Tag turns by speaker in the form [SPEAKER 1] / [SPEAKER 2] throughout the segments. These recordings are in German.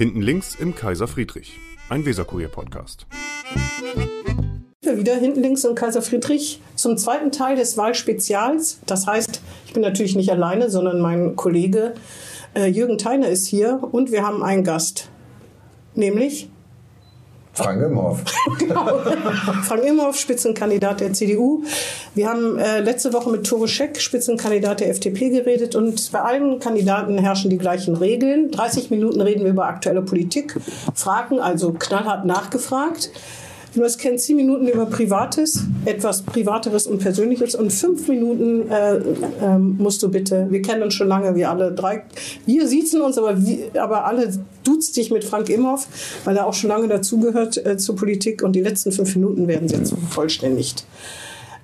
[SPEAKER 1] Hinten links im Kaiser Friedrich, ein Weserkurier-Podcast.
[SPEAKER 2] Wieder hinten links im Kaiser Friedrich zum zweiten Teil des Wahlspezials. Das heißt, ich bin natürlich nicht alleine, sondern mein Kollege äh, Jürgen Theiner ist hier und wir haben einen Gast. Nämlich
[SPEAKER 3] Frank Imhoff.
[SPEAKER 2] genau. Frank Imhoff, Spitzenkandidat der CDU. Wir haben äh, letzte Woche mit Tore Scheck, Spitzenkandidat der FDP, geredet und bei allen Kandidaten herrschen die gleichen Regeln. 30 Minuten reden wir über aktuelle Politik, Fragen, also knallhart nachgefragt. Du hast kennst 10 Minuten über Privates, etwas Privateres und Persönliches und fünf Minuten äh, äh, musst du bitte, wir kennen uns schon lange, wir alle drei, wir siezen uns, aber, wir, aber alle duzt dich mit Frank Imhoff, weil er auch schon lange dazugehört äh, zur Politik und die letzten fünf Minuten werden jetzt vervollständigt.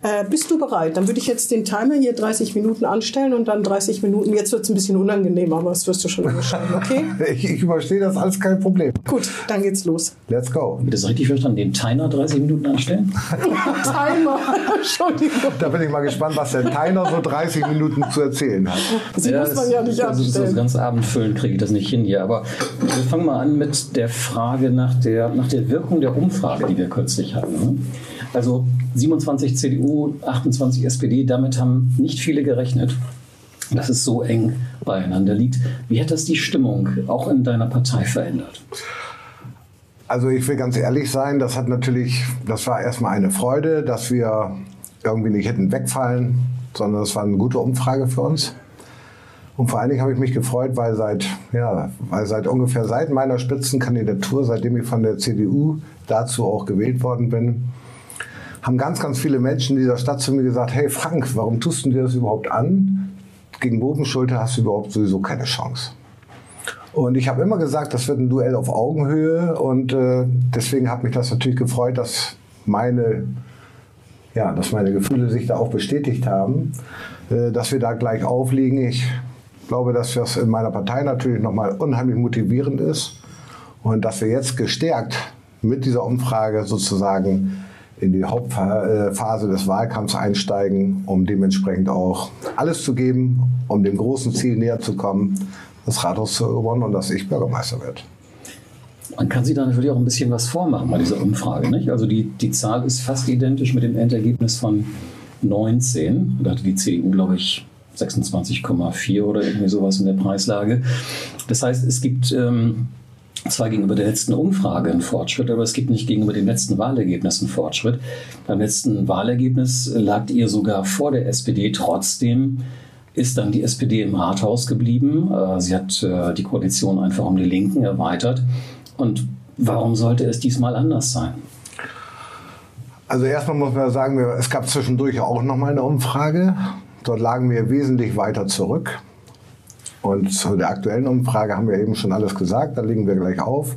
[SPEAKER 2] Äh, bist du bereit? Dann würde ich jetzt den Timer hier 30 Minuten anstellen und dann 30 Minuten. Jetzt wird es ein bisschen unangenehm, aber das wirst du schon unterscheiden, okay?
[SPEAKER 3] ich, ich überstehe das alles kein Problem.
[SPEAKER 2] Gut, dann geht's los.
[SPEAKER 3] Let's go.
[SPEAKER 4] Wird das richtig verstanden? Den Timer 30 Minuten anstellen?
[SPEAKER 2] Timer, Entschuldigung.
[SPEAKER 3] Da bin ich mal gespannt, was der Timer so 30 Minuten zu erzählen hat.
[SPEAKER 2] Sie ja, muss man ja nicht
[SPEAKER 4] also,
[SPEAKER 2] anstellen.
[SPEAKER 4] Das ganze Abend füllen kriege ich das nicht hin hier. Aber wir fangen mal an mit der Frage nach der, nach der Wirkung der Umfrage, die wir kürzlich hatten. Also 27 CDU, 28 SPD, damit haben nicht viele gerechnet, dass es so eng beieinander liegt. Wie hat das die Stimmung auch in deiner Partei verändert?
[SPEAKER 3] Also ich will ganz ehrlich sein, das hat natürlich, das war erstmal eine Freude, dass wir irgendwie nicht hätten wegfallen, sondern es war eine gute Umfrage für uns. Und vor allen Dingen habe ich mich gefreut, weil seit, ja, weil seit ungefähr seit meiner Spitzenkandidatur, seitdem ich von der CDU dazu auch gewählt worden bin, haben ganz, ganz viele Menschen in dieser Stadt zu mir gesagt, hey Frank, warum tust du dir das überhaupt an? Gegen Bobenschulte hast du überhaupt sowieso keine Chance. Und ich habe immer gesagt, das wird ein Duell auf Augenhöhe und äh, deswegen hat mich das natürlich gefreut, dass meine, ja, dass meine Gefühle sich da auch bestätigt haben, äh, dass wir da gleich aufliegen. Ich glaube, dass das in meiner Partei natürlich nochmal unheimlich motivierend ist und dass wir jetzt gestärkt mit dieser Umfrage sozusagen in die Hauptphase des Wahlkampfs einsteigen, um dementsprechend auch alles zu geben, um dem großen Ziel näher zu kommen, das Rathaus zu erobern und dass ich Bürgermeister werde.
[SPEAKER 4] Man kann sich da natürlich auch ein bisschen was vormachen bei dieser Umfrage. Nicht? Also die, die Zahl ist fast identisch mit dem Endergebnis von 19. Da hatte die CDU, glaube ich, 26,4 oder irgendwie sowas in der Preislage. Das heißt, es gibt ähm, zwar gegenüber der letzten Umfrage einen Fortschritt, aber es gibt nicht gegenüber dem letzten Wahlergebnis einen Fortschritt. Beim letzten Wahlergebnis lagt ihr sogar vor der SPD. Trotzdem ist dann die SPD im Rathaus geblieben. Äh, sie hat äh, die Koalition einfach um die Linken erweitert. Und warum sollte es diesmal anders sein?
[SPEAKER 3] Also erstmal muss man sagen, es gab zwischendurch auch noch mal eine Umfrage. Dort lagen wir wesentlich weiter zurück. Und zu der aktuellen Umfrage haben wir eben schon alles gesagt, da legen wir gleich auf.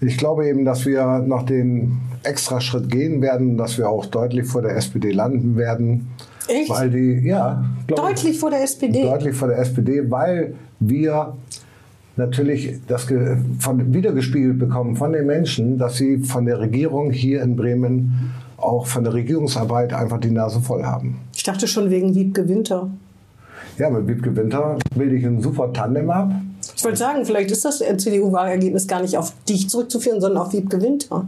[SPEAKER 3] Ich glaube eben, dass wir noch den extra Schritt gehen werden, dass wir auch deutlich vor der SPD landen werden.
[SPEAKER 2] Echt?
[SPEAKER 3] Weil die, ja.
[SPEAKER 2] Deutlich vor der SPD?
[SPEAKER 3] Deutlich vor der SPD, weil wir natürlich das von, wiedergespiegelt bekommen von den Menschen, dass sie von der Regierung hier in Bremen auch von der Regierungsarbeit einfach die Nase voll haben.
[SPEAKER 2] Ich dachte schon wegen Wiebke Winter.
[SPEAKER 3] Ja, mit Wiebke Winter bilde ich ein super Tandem ab.
[SPEAKER 2] Ich wollte sagen, vielleicht ist das CDU-Wahlergebnis gar nicht auf dich zurückzuführen, sondern auf Wiebke Winter.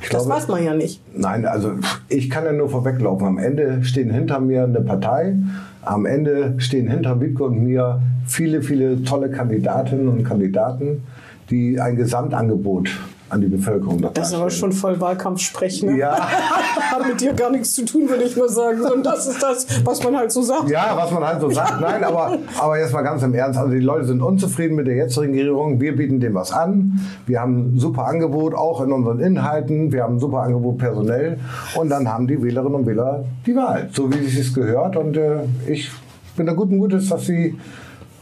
[SPEAKER 2] Ich das glaube, weiß man ja nicht.
[SPEAKER 3] Nein, also ich kann ja nur vorweglaufen. Am Ende stehen hinter mir eine Partei. Am Ende stehen hinter Wiebke und mir viele, viele tolle Kandidatinnen und Kandidaten, die ein Gesamtangebot an die Bevölkerung.
[SPEAKER 2] Das ist aber schon voll Wahlkampfsprech. Ne?
[SPEAKER 3] Ja.
[SPEAKER 2] Hat mit dir gar nichts zu tun, würde ich mal sagen. Und das ist das, was man halt so sagt.
[SPEAKER 3] Ja, was man halt so sagt. Nein, aber, aber jetzt mal ganz im Ernst. Also die Leute sind unzufrieden mit der jetzigen Regierung. Wir bieten dem was an. Wir haben ein super Angebot, auch in unseren Inhalten. Wir haben ein super Angebot personell. Und dann haben die Wählerinnen und Wähler die Wahl, so wie es gehört. Und äh, ich bin da guten Gutes, dass sie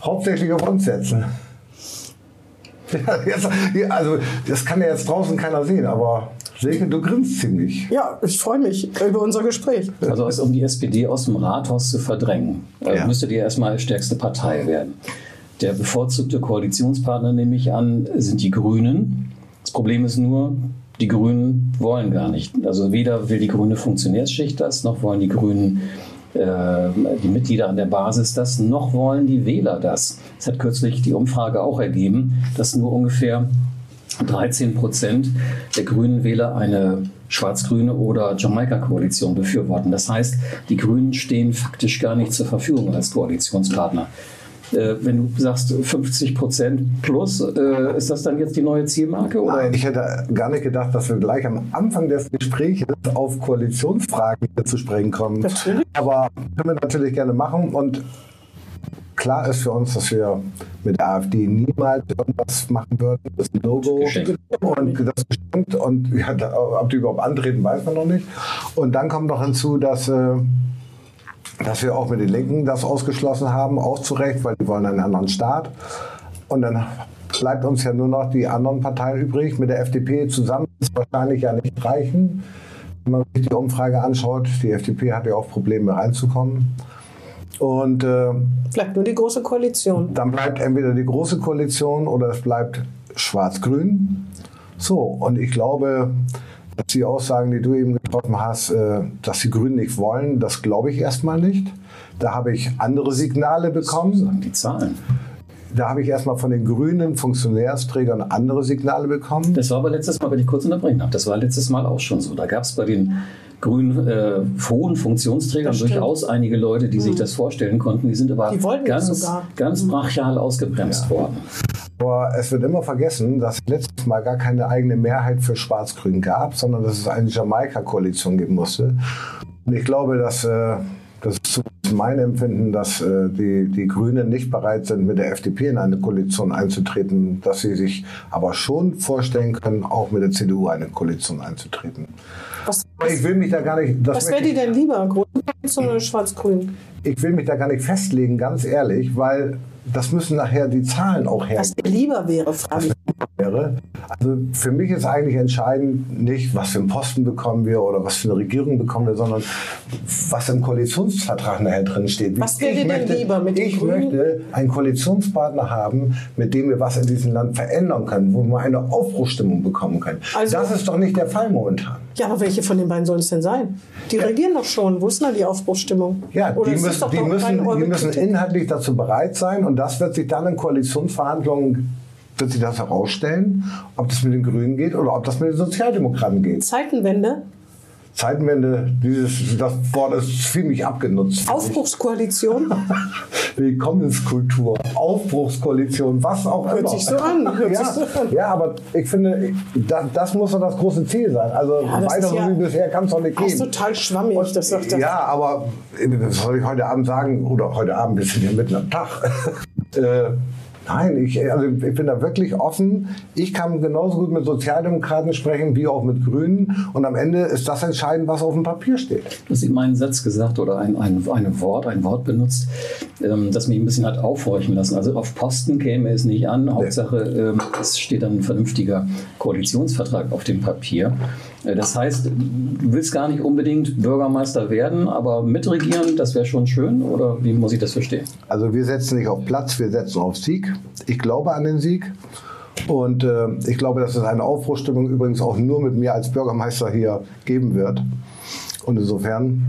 [SPEAKER 3] hauptsächlich auf uns setzen. also das kann ja jetzt draußen keiner sehen, aber Silke, du grinst ziemlich.
[SPEAKER 2] Ja, ich freue mich über unser Gespräch.
[SPEAKER 4] Also um die SPD aus dem Rathaus zu verdrängen, äh, ja. müsstet ihr erstmal stärkste Partei werden. Der bevorzugte Koalitionspartner, nehme ich an, sind die Grünen. Das Problem ist nur, die Grünen wollen gar nicht. Also weder will die grüne Funktionärsschicht das, noch wollen die Grünen äh, die Mitglieder an der Basis das, noch wollen die Wähler das. Es hat kürzlich die Umfrage auch ergeben, dass nur ungefähr 13 Prozent der grünen Wähler eine schwarz-grüne oder Jamaika-Koalition befürworten. Das heißt, die Grünen stehen faktisch gar nicht zur Verfügung als Koalitionspartner. Äh, wenn du sagst 50 Prozent plus, äh, ist das dann jetzt die neue Zielmarke?
[SPEAKER 3] Oder? Nein, ich hätte gar nicht gedacht, dass wir gleich am Anfang des Gesprächs auf Koalitionsfragen zu sprechen kommen. Natürlich. Aber können wir natürlich gerne machen. Und klar ist für uns, dass wir mit der AfD niemals irgendwas machen würden. Das ist ein Logo und das bestimmt und ja, ob die überhaupt antreten, weiß man noch nicht. Und dann kommt noch hinzu, dass, äh, dass wir auch mit den Linken das ausgeschlossen haben, auch zu Recht, weil die wollen einen anderen Staat. Und dann bleibt uns ja nur noch die anderen Parteien übrig. Mit der FDP zusammen ist wahrscheinlich ja nicht reichen. Wenn man sich die Umfrage anschaut, die FDP hat ja auch Probleme reinzukommen.
[SPEAKER 2] Und äh, bleibt nur die große Koalition.
[SPEAKER 3] Dann bleibt entweder die große Koalition oder es bleibt schwarz-grün. So, und ich glaube, dass die Aussagen, die du eben hast, äh, dass die Grünen nicht wollen, das glaube ich erstmal nicht. Da habe ich andere Signale bekommen.
[SPEAKER 4] Sagen die Zahlen.
[SPEAKER 3] Da habe ich erstmal von den grünen Funktionärsträgern andere Signale bekommen.
[SPEAKER 4] Das war aber letztes Mal, wenn ich kurz unterbrechen darf, das war letztes Mal auch schon so. Da gab es bei den grünen äh, hohen Funktionsträgern durchaus einige Leute, die mhm. sich das vorstellen konnten. Die sind aber die ganz, ganz mhm. brachial ausgebremst ja. worden.
[SPEAKER 3] Aber es wird immer vergessen, dass es letztes Mal gar keine eigene Mehrheit für Schwarz-Grün gab, sondern dass es eine Jamaika-Koalition geben musste. Und ich glaube, dass äh, das ist mein Empfinden, dass äh, die, die Grünen nicht bereit sind, mit der FDP in eine Koalition einzutreten, dass sie sich aber schon vorstellen können, auch mit der CDU eine Koalition einzutreten.
[SPEAKER 2] Was, ich will mich da gar nicht. was wäre die denn lieber, Grün oder Schwarz-Grün?
[SPEAKER 3] Ich will mich da gar nicht festlegen, ganz ehrlich, weil das müssen nachher die Zahlen auch her.
[SPEAKER 2] Was dir lieber wäre, frage ich.
[SPEAKER 3] Wäre. Also für mich ist eigentlich entscheidend nicht, was für einen Posten bekommen wir oder was für eine Regierung bekommen wir, sondern was im Koalitionsvertrag nachher drin steht.
[SPEAKER 2] Was wäre denn lieber mit
[SPEAKER 3] Ich möchte einen Koalitionspartner haben, mit dem wir was in diesem Land verändern können, wo wir eine Aufbruchstimmung bekommen können. Also, das ist doch nicht der Fall momentan.
[SPEAKER 2] Ja, aber welche von den beiden sollen es denn sein? Die ja. regieren doch schon. Wo ist denn da die Aufbruchstimmung?
[SPEAKER 3] Ja, die müssen, die müssen, die müssen inhaltlich dazu bereit sein und das wird sich dann in Koalitionsverhandlungen wird sich das herausstellen, ob das mit den Grünen geht oder ob das mit den Sozialdemokraten geht.
[SPEAKER 2] Zeitenwende?
[SPEAKER 3] Zeitenwende, dieses, das Wort ist ziemlich abgenutzt.
[SPEAKER 2] Aufbruchskoalition?
[SPEAKER 3] Willkommenskultur, Aufbruchskoalition, was auch
[SPEAKER 2] Hört
[SPEAKER 3] immer.
[SPEAKER 2] Sich so an. Hört
[SPEAKER 3] ja,
[SPEAKER 2] sich so an.
[SPEAKER 3] ja, aber ich finde, das, das muss doch das große Ziel sein. Also ja, weiter so ja, wie bisher kann es doch nicht gehen. Das
[SPEAKER 2] ist total schwammig, Und, das sagt
[SPEAKER 3] das. Ja, aber das soll ich heute Abend sagen, oder heute Abend, wir sind ja mitten am Tag. äh, Nein, ich, also ich bin da wirklich offen. Ich kann genauso gut mit Sozialdemokraten sprechen wie auch mit Grünen. Und am Ende ist das entscheidend, was auf dem Papier steht.
[SPEAKER 4] Du hast eben einen Satz gesagt oder ein, ein, ein Wort, ein Wort benutzt, ähm, das mich ein bisschen hat aufhorchen lassen. Also auf Posten käme es nicht an. Hauptsache, ähm, es steht dann ein vernünftiger Koalitionsvertrag auf dem Papier. Äh, das heißt, du willst gar nicht unbedingt Bürgermeister werden, aber mitregieren, das wäre schon schön? Oder wie muss ich das verstehen?
[SPEAKER 3] Also wir setzen nicht auf Platz, wir setzen auf Sieg. Ich glaube an den Sieg. Und äh, ich glaube, dass es eine Aufbruchstimmung übrigens auch nur mit mir als Bürgermeister hier geben wird. Und insofern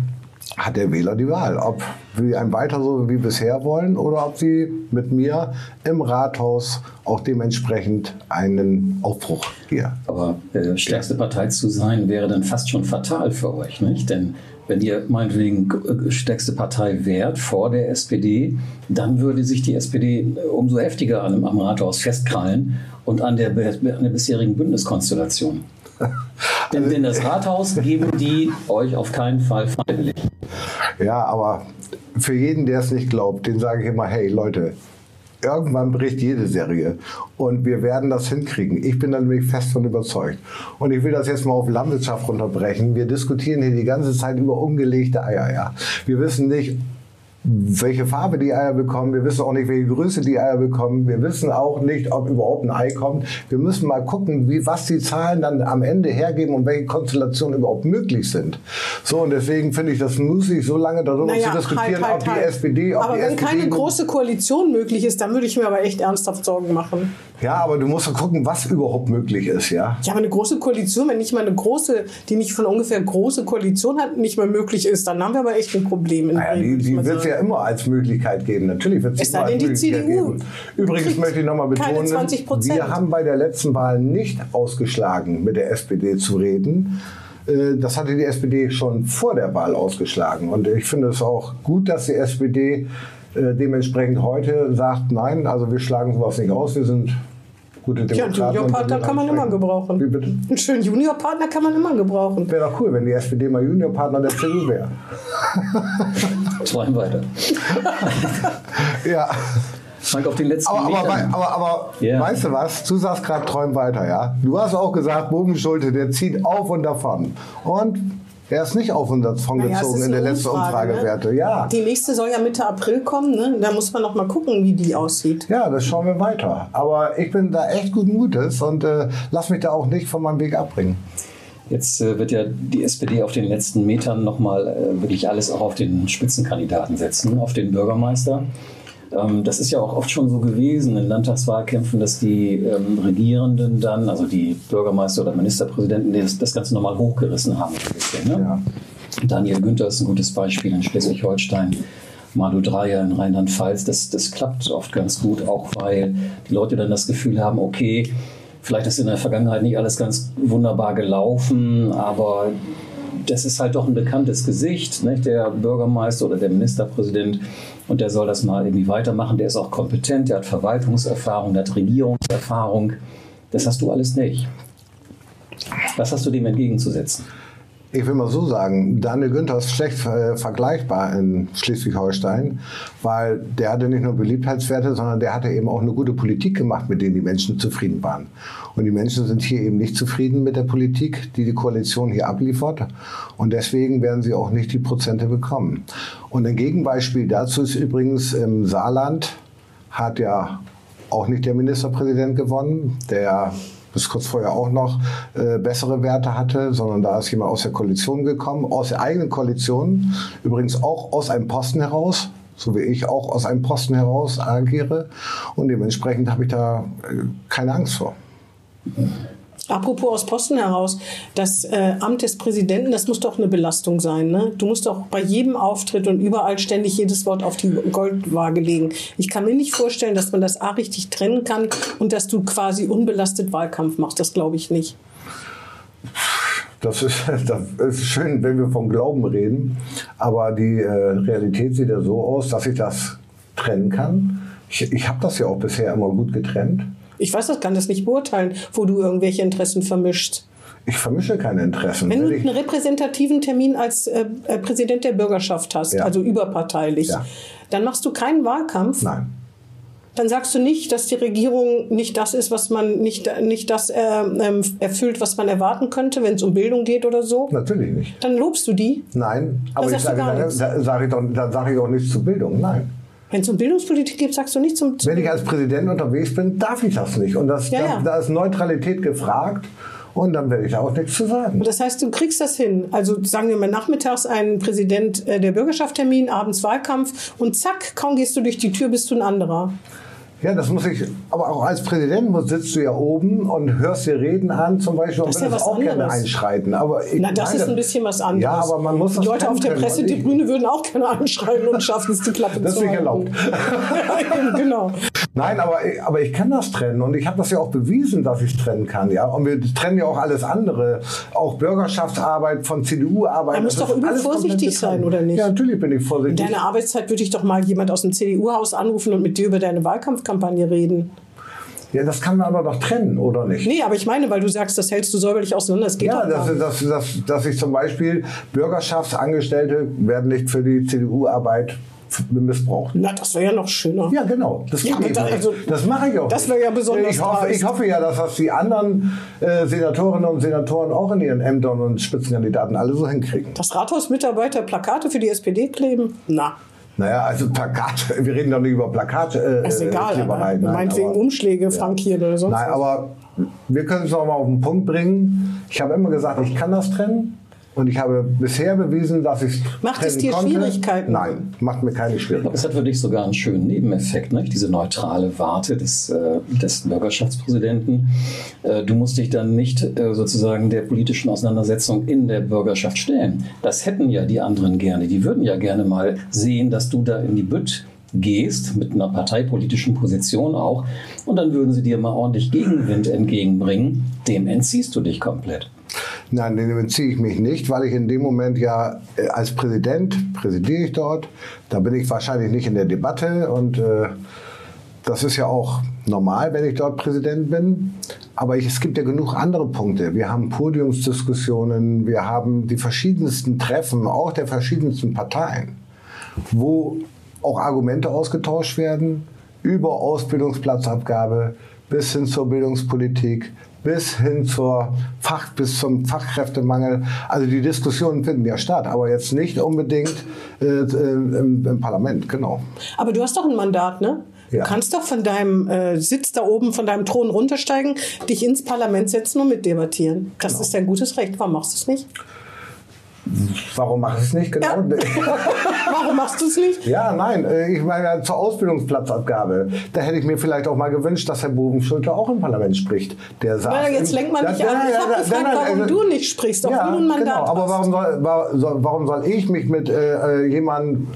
[SPEAKER 3] hat der Wähler die Wahl, ob wir ein weiter so wie bisher wollen oder ob sie mit mir im Rathaus auch dementsprechend einen Aufbruch hier.
[SPEAKER 4] Aber äh, stärkste Partei zu sein wäre dann fast schon fatal für euch, nicht? Denn wenn ihr meinetwegen äh, stärkste Partei wärt vor der SPD, dann würde sich die SPD umso heftiger am, am Rathaus festkrallen und an der, an der bisherigen Bündniskonstellation. Denn, denn das Rathaus geben die euch auf keinen Fall freiwillig.
[SPEAKER 3] Ja, aber für jeden, der es nicht glaubt, den sage ich immer, hey Leute, irgendwann bricht jede Serie und wir werden das hinkriegen. Ich bin da nämlich fest von überzeugt. Und ich will das jetzt mal auf Landwirtschaft runterbrechen. Wir diskutieren hier die ganze Zeit über umgelegte Eier. Ja. Wir wissen nicht, welche Farbe die Eier bekommen. Wir wissen auch nicht, welche Größe die Eier bekommen. Wir wissen auch nicht, ob überhaupt ein Ei kommt. Wir müssen mal gucken, wie, was die Zahlen dann am Ende hergeben und welche Konstellationen überhaupt möglich sind. So, und deswegen finde ich das mußig, so lange darüber
[SPEAKER 2] Naja,
[SPEAKER 3] zu diskutieren,
[SPEAKER 2] halt, halt,
[SPEAKER 3] ob die
[SPEAKER 2] halt.
[SPEAKER 3] SPD, ob
[SPEAKER 2] aber
[SPEAKER 3] die
[SPEAKER 2] wenn
[SPEAKER 3] SPD
[SPEAKER 2] keine große Koalition möglich ist, dann würde ich mir aber echt ernsthaft Sorgen machen.
[SPEAKER 3] Ja, aber du musst doch gucken, was überhaupt möglich ist, ja.
[SPEAKER 2] Ja, aber eine große Koalition, wenn nicht mal eine große, die nicht von ungefähr große Koalition hat, nicht mehr möglich ist, dann haben wir aber echt ein Problem. In
[SPEAKER 3] Naja,
[SPEAKER 2] Bremen,
[SPEAKER 3] die, die wird es ja immer als Möglichkeit geben. Natürlich wird es immer als Möglichkeit
[SPEAKER 2] CDU
[SPEAKER 3] geben. Übrigens möchte ich nochmal betonen,
[SPEAKER 2] 20%.
[SPEAKER 3] wir haben bei der letzten Wahl nicht ausgeschlagen, mit der SPD zu reden. Äh, Das hatte die SPD schon vor der Wahl ausgeschlagen. Und ich finde es auch gut, dass die SPD äh, dementsprechend heute sagt, nein, also wir schlagen sowas nicht aus, wir sind gute
[SPEAKER 2] Ja, einen
[SPEAKER 3] Demokraten. und
[SPEAKER 2] Juniorpartner kann man immer gebrauchen.
[SPEAKER 3] Wie bitte?
[SPEAKER 2] Einen schönen Juniorpartner kann man immer gebrauchen.
[SPEAKER 3] Wäre doch cool, wenn die SPD mal Juniorpartner der CDU wäre.
[SPEAKER 4] Träum weiter.
[SPEAKER 3] Ja.
[SPEAKER 4] Frank, auf den letzten
[SPEAKER 3] Aber, aber, aber, aber
[SPEAKER 4] Ja.
[SPEAKER 3] weißt du was? Du sagst gerade träum weiter, ja? Du hast auch gesagt, Bogenschulte, der zieht auf und davon. Und er ist nicht auf und davon
[SPEAKER 2] Naja,
[SPEAKER 3] gezogen in der letzten
[SPEAKER 2] Umfrage,
[SPEAKER 3] Umfragewerte.
[SPEAKER 2] Ne?
[SPEAKER 3] Ja.
[SPEAKER 2] Die nächste soll ja Mitte April kommen. Ne? Da muss man noch mal gucken, wie die aussieht.
[SPEAKER 3] Ja, das schauen wir weiter. Aber ich bin da echt guten Mutes und äh, lass mich da auch nicht von meinem Weg abbringen.
[SPEAKER 4] Jetzt äh, wird ja die SPD auf den letzten Metern nochmal äh, wirklich alles auch auf den Spitzenkandidaten setzen, auf den Bürgermeister. Ähm, das ist ja auch oft schon so gewesen in Landtagswahlkämpfen, dass die ähm, Regierenden dann, also die Bürgermeister oder Ministerpräsidenten, das, das Ganze nochmal hochgerissen haben. Bisschen, ne?
[SPEAKER 3] Ja.
[SPEAKER 4] Daniel Günther ist ein gutes Beispiel in Schleswig-Holstein. Madu Dreyer in Rheinland-Pfalz, das, das klappt oft ganz gut, auch weil die Leute dann das Gefühl haben, okay, vielleicht ist in der Vergangenheit nicht alles ganz wunderbar gelaufen, aber das ist halt doch ein bekanntes Gesicht, nicht? der Bürgermeister oder der Ministerpräsident. Und der soll das mal irgendwie weitermachen. Der ist auch kompetent, der hat Verwaltungserfahrung, der hat Regierungserfahrung. Das hast du alles nicht. Was hast du dem entgegenzusetzen?
[SPEAKER 3] Ich will mal so sagen, Daniel Günther ist schlecht äh, vergleichbar in Schleswig-Holstein, weil der hatte nicht nur Beliebtheitswerte, sondern der hatte eben auch eine gute Politik gemacht, mit denen die Menschen zufrieden waren. Und die Menschen sind hier eben nicht zufrieden mit der Politik, die die Koalition hier abliefert. Und deswegen werden sie auch nicht die Prozente bekommen. Und ein Gegenbeispiel dazu ist übrigens im Saarland hat ja auch nicht der Ministerpräsident gewonnen, der bis kurz vorher auch noch äh, bessere Werte hatte, sondern da ist jemand aus der Koalition gekommen, aus der eigenen Koalition, übrigens auch aus einem Posten heraus, so wie ich auch aus einem Posten heraus agiere. Und dementsprechend habe ich da äh, keine Angst vor.
[SPEAKER 2] Apropos aus Posten heraus, das äh, Amt des Präsidenten, das muss doch eine Belastung sein. Ne? Du musst doch bei jedem Auftritt und überall ständig jedes Wort auf die Goldwaage legen. Ich kann mir nicht vorstellen, dass man das A richtig trennen kann und dass du quasi unbelastet Wahlkampf machst. Das glaube ich nicht.
[SPEAKER 3] Das ist, das ist schön, wenn wir vom Glauben reden, aber die äh, Realität sieht ja so aus, dass ich das trennen kann. Ich, ich habe das ja auch bisher immer gut getrennt.
[SPEAKER 2] Ich weiß das, kann das nicht beurteilen, wo du irgendwelche Interessen vermischst.
[SPEAKER 3] Ich vermische keine Interessen.
[SPEAKER 2] Wenn du einen repräsentativen Termin als äh, äh, Präsident der Bürgerschaft hast,
[SPEAKER 3] Ja.
[SPEAKER 2] also überparteilich,
[SPEAKER 3] Ja.
[SPEAKER 2] dann machst du keinen Wahlkampf.
[SPEAKER 3] nein.
[SPEAKER 2] Dann sagst du nicht, dass die Regierung nicht das ist, was man nicht, nicht das äh, ähm, erfüllt, was man erwarten könnte, wenn es um Bildung geht oder so.
[SPEAKER 3] Natürlich nicht.
[SPEAKER 2] Dann lobst du die.
[SPEAKER 3] Nein, aber ich sage,
[SPEAKER 2] gar
[SPEAKER 3] da,
[SPEAKER 2] nichts.
[SPEAKER 3] da sage ich doch, da sage ich auch nichts zur Bildung. Nein.
[SPEAKER 2] Wenn es um Bildungspolitik geht, sagst du nicht zum.
[SPEAKER 3] Wenn ich als Präsident unterwegs bin, darf ich das nicht. Und das,
[SPEAKER 2] Ja,
[SPEAKER 3] da,
[SPEAKER 2] ja.
[SPEAKER 3] da ist Neutralität gefragt. Und dann werde ich da auch nichts zu sagen.
[SPEAKER 2] Das heißt, du kriegst das hin. Also sagen wir mal nachmittags einen Präsident äh, der Bürgerschafttermin, abends Wahlkampf und zack, kaum gehst du durch die Tür, bist du ein anderer.
[SPEAKER 3] Ja, das muss ich, aber auch als Präsident sitzt du ja oben und hörst dir Reden an zum Beispiel und
[SPEAKER 2] Das ist ja
[SPEAKER 3] würdest
[SPEAKER 2] was
[SPEAKER 3] auch gerne
[SPEAKER 2] anderes.
[SPEAKER 3] einschreiten. Aber ich,
[SPEAKER 2] Na, das
[SPEAKER 3] nein,
[SPEAKER 2] ist ein bisschen was anderes.
[SPEAKER 3] Ja, aber man muss das
[SPEAKER 2] Die Leute auf der.
[SPEAKER 3] Und ich-
[SPEAKER 2] Pressetribüne würden auch gerne anschreien und schaffen es, die Klappe
[SPEAKER 3] Das ist
[SPEAKER 2] zu
[SPEAKER 3] nicht
[SPEAKER 2] halten.
[SPEAKER 3] erlaubt.
[SPEAKER 2] ja, eben, genau.
[SPEAKER 3] Nein, aber, ich- aber ich kann das trennen und ich habe das ja auch bewiesen, dass ich es trennen kann. Ja? Und wir trennen ja auch alles andere, auch Bürgerschaftsarbeit von CDU-Arbeit.
[SPEAKER 2] Man muss
[SPEAKER 3] Das
[SPEAKER 2] doch
[SPEAKER 3] ist
[SPEAKER 2] übel
[SPEAKER 3] alles komplett
[SPEAKER 2] vorsichtig sein, oder nicht?
[SPEAKER 3] Ja, natürlich bin ich
[SPEAKER 2] In
[SPEAKER 3] vorsichtig.
[SPEAKER 2] deiner Arbeitszeit würde ich doch mal jemand aus dem CDU-Haus anrufen und mit dir über deine Wahlkampfkampagne reden.
[SPEAKER 3] Ja, das kann man aber doch trennen, oder nicht?
[SPEAKER 2] Nee, aber ich meine, weil du sagst, das hältst du säuberlich auseinander. Das geht
[SPEAKER 3] Ja,
[SPEAKER 2] doch gar
[SPEAKER 3] dass,
[SPEAKER 2] nicht.
[SPEAKER 3] dass, dass, dass ich zum Beispiel Bürgerschaftsangestellte werden nicht für die CDU-Arbeit missbraucht.
[SPEAKER 2] Na, das wäre ja noch schöner.
[SPEAKER 3] Ja, genau. Das,
[SPEAKER 2] Ja, da- also,
[SPEAKER 3] das mache ich auch.
[SPEAKER 2] das wäre ja besonders
[SPEAKER 3] ich hoffe, ich hoffe ja, dass das die anderen äh, Senatorinnen und Senatoren auch in ihren Ämtern und Spitzenkandidaten alle so hinkriegen.
[SPEAKER 2] Dass Rathausmitarbeiter Plakate für die SPD kleben? Na,
[SPEAKER 3] Naja, also Plakat, wir reden doch nicht über Plakat. Äh,
[SPEAKER 2] ist egal,
[SPEAKER 3] Kleberei.
[SPEAKER 2] aber
[SPEAKER 3] Nein,
[SPEAKER 2] meinetwegen
[SPEAKER 3] aber-
[SPEAKER 2] Umschläge frankiert oder sonst
[SPEAKER 3] Nein,
[SPEAKER 2] was.
[SPEAKER 3] aber wir können es noch mal auf den Punkt bringen. Ich habe immer gesagt, ich kann das trennen. Und ich habe bisher bewiesen, dass ich
[SPEAKER 2] Macht es dir
[SPEAKER 3] konnte.
[SPEAKER 2] Schwierigkeiten?
[SPEAKER 3] Nein, macht mir keine Schwierigkeiten.
[SPEAKER 4] Es hat für dich sogar einen schönen Nebeneffekt, nicht? diese neutrale Warte des, äh, des Bürgerschaftspräsidenten. Äh, du musst dich dann nicht äh, sozusagen der politischen Auseinandersetzung in der Bürgerschaft stellen. Das hätten ja die anderen gerne. Die würden ja gerne mal sehen, dass du da in die Bütt gehst, mit einer parteipolitischen Position auch, und dann würden sie dir mal ordentlich Gegenwind entgegenbringen. Dem entziehst du dich komplett.
[SPEAKER 3] Nein, dem entziehe ich mich nicht, weil ich in dem Moment ja äh, als Präsident präsidiere ich dort. Da bin ich wahrscheinlich nicht in der Debatte und äh, das ist ja auch normal, wenn ich dort Präsident bin. Aber ich, es gibt ja genug andere Punkte. Wir haben Podiumsdiskussionen, wir haben die verschiedensten Treffen, auch der verschiedensten Parteien, wo auch Argumente ausgetauscht werden über Ausbildungsplatzabgabe bis hin zur Bildungspolitik, bis hin zur Fach, bis zum Fachkräftemangel. Also die Diskussionen finden ja statt, aber jetzt nicht unbedingt äh, äh, im, im Parlament, genau.
[SPEAKER 2] Aber du hast doch ein Mandat, ne? Du
[SPEAKER 3] Ja.
[SPEAKER 2] kannst doch von deinem äh, Sitz da oben, von deinem Thron runtersteigen, dich ins Parlament setzen und mitdebattieren. Das
[SPEAKER 3] Genau.
[SPEAKER 2] ist dein gutes Recht. Warum machst du es nicht?
[SPEAKER 3] Warum mache ich es nicht genau?
[SPEAKER 2] Warum machst du es nicht?
[SPEAKER 3] Ja, nein, äh, ich meine zur Ausbildungsplatzabgabe. Da hätte ich mir vielleicht auch mal gewünscht, dass Herr Bubenschulte auch im Parlament spricht. Der sagt,
[SPEAKER 2] Na, jetzt lenkt man
[SPEAKER 3] Ja,
[SPEAKER 2] dich an.
[SPEAKER 3] ja,
[SPEAKER 2] Ich
[SPEAKER 3] ja,
[SPEAKER 2] habe
[SPEAKER 3] ja,
[SPEAKER 2] gefragt,
[SPEAKER 3] nein,
[SPEAKER 2] warum
[SPEAKER 3] also-
[SPEAKER 2] du nicht sprichst, obwohl
[SPEAKER 3] ja,
[SPEAKER 2] du ein Mandat
[SPEAKER 3] genau. Aber warum soll, wa- soll, warum soll ich mich mit äh, jemand,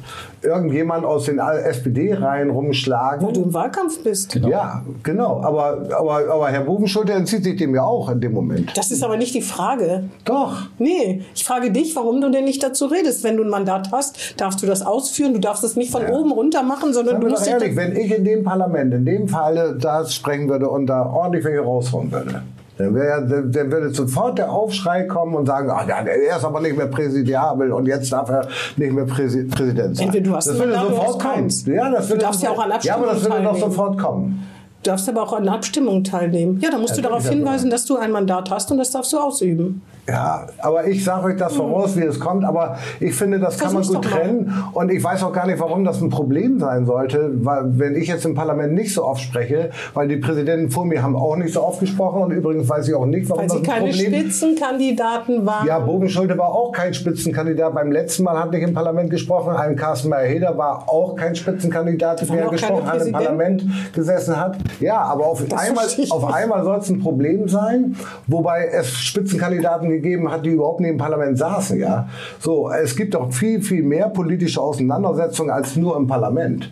[SPEAKER 3] irgendjemand aus den SPD-Reihen rumschlagen?
[SPEAKER 2] Weil du im Wahlkampf bist.
[SPEAKER 4] Genau.
[SPEAKER 3] Ja, genau. Aber, aber, aber Herr Bubenschulte entzieht sich dem ja auch in dem Moment.
[SPEAKER 2] Das ist aber nicht die Frage.
[SPEAKER 3] Doch.
[SPEAKER 2] Nee, ich frage dich, warum du denn nicht dazu redest. Wenn du ein Mandat hast, darfst du das ausführen. Du darfst es nicht von oben runter machen, sondern
[SPEAKER 3] Seien
[SPEAKER 2] du musst
[SPEAKER 3] ehrlich, wenn ich in dem Parlament, in dem Falle das sprechen würde und da ordentlich welche raushauen würde, dann, wär, dann, würde sofort der Aufschrei kommen und sagen, ach, er ist aber nicht mehr präsidiabel und jetzt darf er nicht mehr Präsi Präsident sein.
[SPEAKER 2] Entweder du hast
[SPEAKER 3] das würde
[SPEAKER 2] Mandat
[SPEAKER 3] sofort kommen. Ja, das
[SPEAKER 2] Du
[SPEAKER 3] würde
[SPEAKER 2] darfst ja auch an
[SPEAKER 3] Ja, aber das würde doch sofort kommen.
[SPEAKER 2] Du darfst aber auch an Abstimmungen teilnehmen. Ja, da musst du
[SPEAKER 3] Ja,
[SPEAKER 2] darauf
[SPEAKER 3] ist ja
[SPEAKER 2] hinweisen, dass du ein Mandat hast und das darfst du ausüben.
[SPEAKER 3] Ja, aber ich sage euch das voraus, wie es kommt. Aber ich finde, das kann man
[SPEAKER 2] Versuch's
[SPEAKER 3] gut trennen. Und ich weiß auch gar nicht, warum das ein Problem sein sollte, weil wenn ich jetzt im Parlament nicht so oft spreche, weil die Präsidenten vor mir haben auch nicht so oft gesprochen. Und übrigens weiß ich auch nicht, warum
[SPEAKER 2] Weil
[SPEAKER 3] das
[SPEAKER 2] sie
[SPEAKER 3] ein
[SPEAKER 2] keine
[SPEAKER 3] Problem
[SPEAKER 2] Spitzenkandidaten waren.
[SPEAKER 3] Ja, Bogenschulte war auch kein Spitzenkandidat. Beim letzten Mal hat nicht im Parlament gesprochen. Ein Carsten Meyer-Heder war auch kein Spitzenkandidat, der
[SPEAKER 2] keine
[SPEAKER 3] gesprochen hat, im. Parlament gesessen hat. Ja, aber auf
[SPEAKER 2] Das
[SPEAKER 3] einmal, auf einmal soll es ein Problem sein, wobei es Spitzenkandidaten gegeben hat, die überhaupt nicht im Parlament saßen. Ja, so es gibt doch viel, viel mehr politische Auseinandersetzungen als nur im Parlament.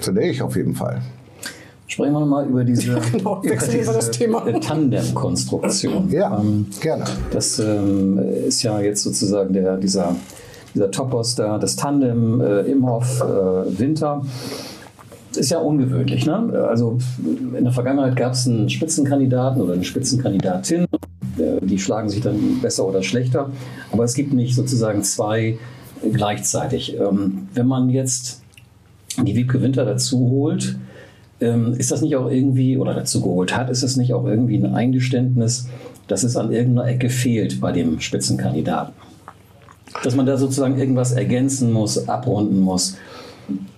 [SPEAKER 3] Finde ich auf jeden Fall.
[SPEAKER 4] Sprechen wir nochmal über diese,
[SPEAKER 2] genau,
[SPEAKER 4] über diese äh, Tandem-Konstruktion.
[SPEAKER 3] Ja,
[SPEAKER 4] Ähm,
[SPEAKER 3] gerne.
[SPEAKER 4] Das ähm, ist ja jetzt sozusagen der, dieser, dieser Topos da, das Tandem äh, Imhoff äh, Winter. Ist ja ungewöhnlich. Ne? Also in der Vergangenheit gab es einen Spitzenkandidaten oder eine Spitzenkandidatin. Äh, Die schlagen sich dann besser oder schlechter. Aber es gibt nicht sozusagen zwei gleichzeitig. Ähm, wenn man jetzt die Wiebke Winter dazu holt, ähm, ist das nicht auch irgendwie, oder dazu geholt hat, ist das nicht auch irgendwie ein Eingeständnis, dass es an irgendeiner Ecke fehlt bei dem Spitzenkandidaten? Dass man da sozusagen irgendwas ergänzen muss, abrunden muss,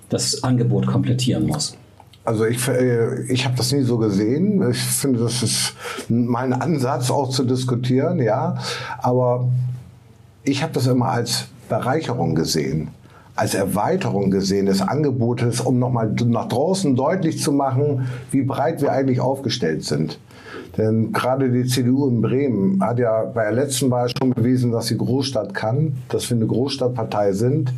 [SPEAKER 4] das Angebot komplettieren muss.
[SPEAKER 3] Also ich, äh, ich habe das nie so gesehen. Ich finde, das ist mein Ansatz auch zu diskutieren, ja. Aber ich habe das immer als Bereicherung gesehen, als Erweiterung gesehen des Angebotes, um nochmal nach draußen deutlich zu machen, wie breit wir eigentlich aufgestellt sind. Denn gerade die CDU in Bremen hat ja bei der letzten Wahl schon bewiesen, dass sie Großstadt kann, dass wir eine Großstadtpartei sind.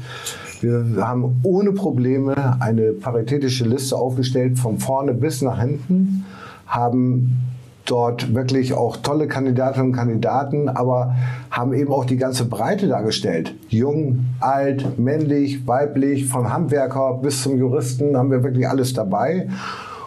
[SPEAKER 3] Wir haben ohne Probleme eine paritätische Liste aufgestellt, von vorne bis nach hinten, haben dort wirklich auch tolle Kandidatinnen und Kandidaten, aber haben eben auch die ganze Breite dargestellt. Jung, alt, männlich, weiblich, von Handwerker bis zum Juristen haben wir wirklich alles dabei.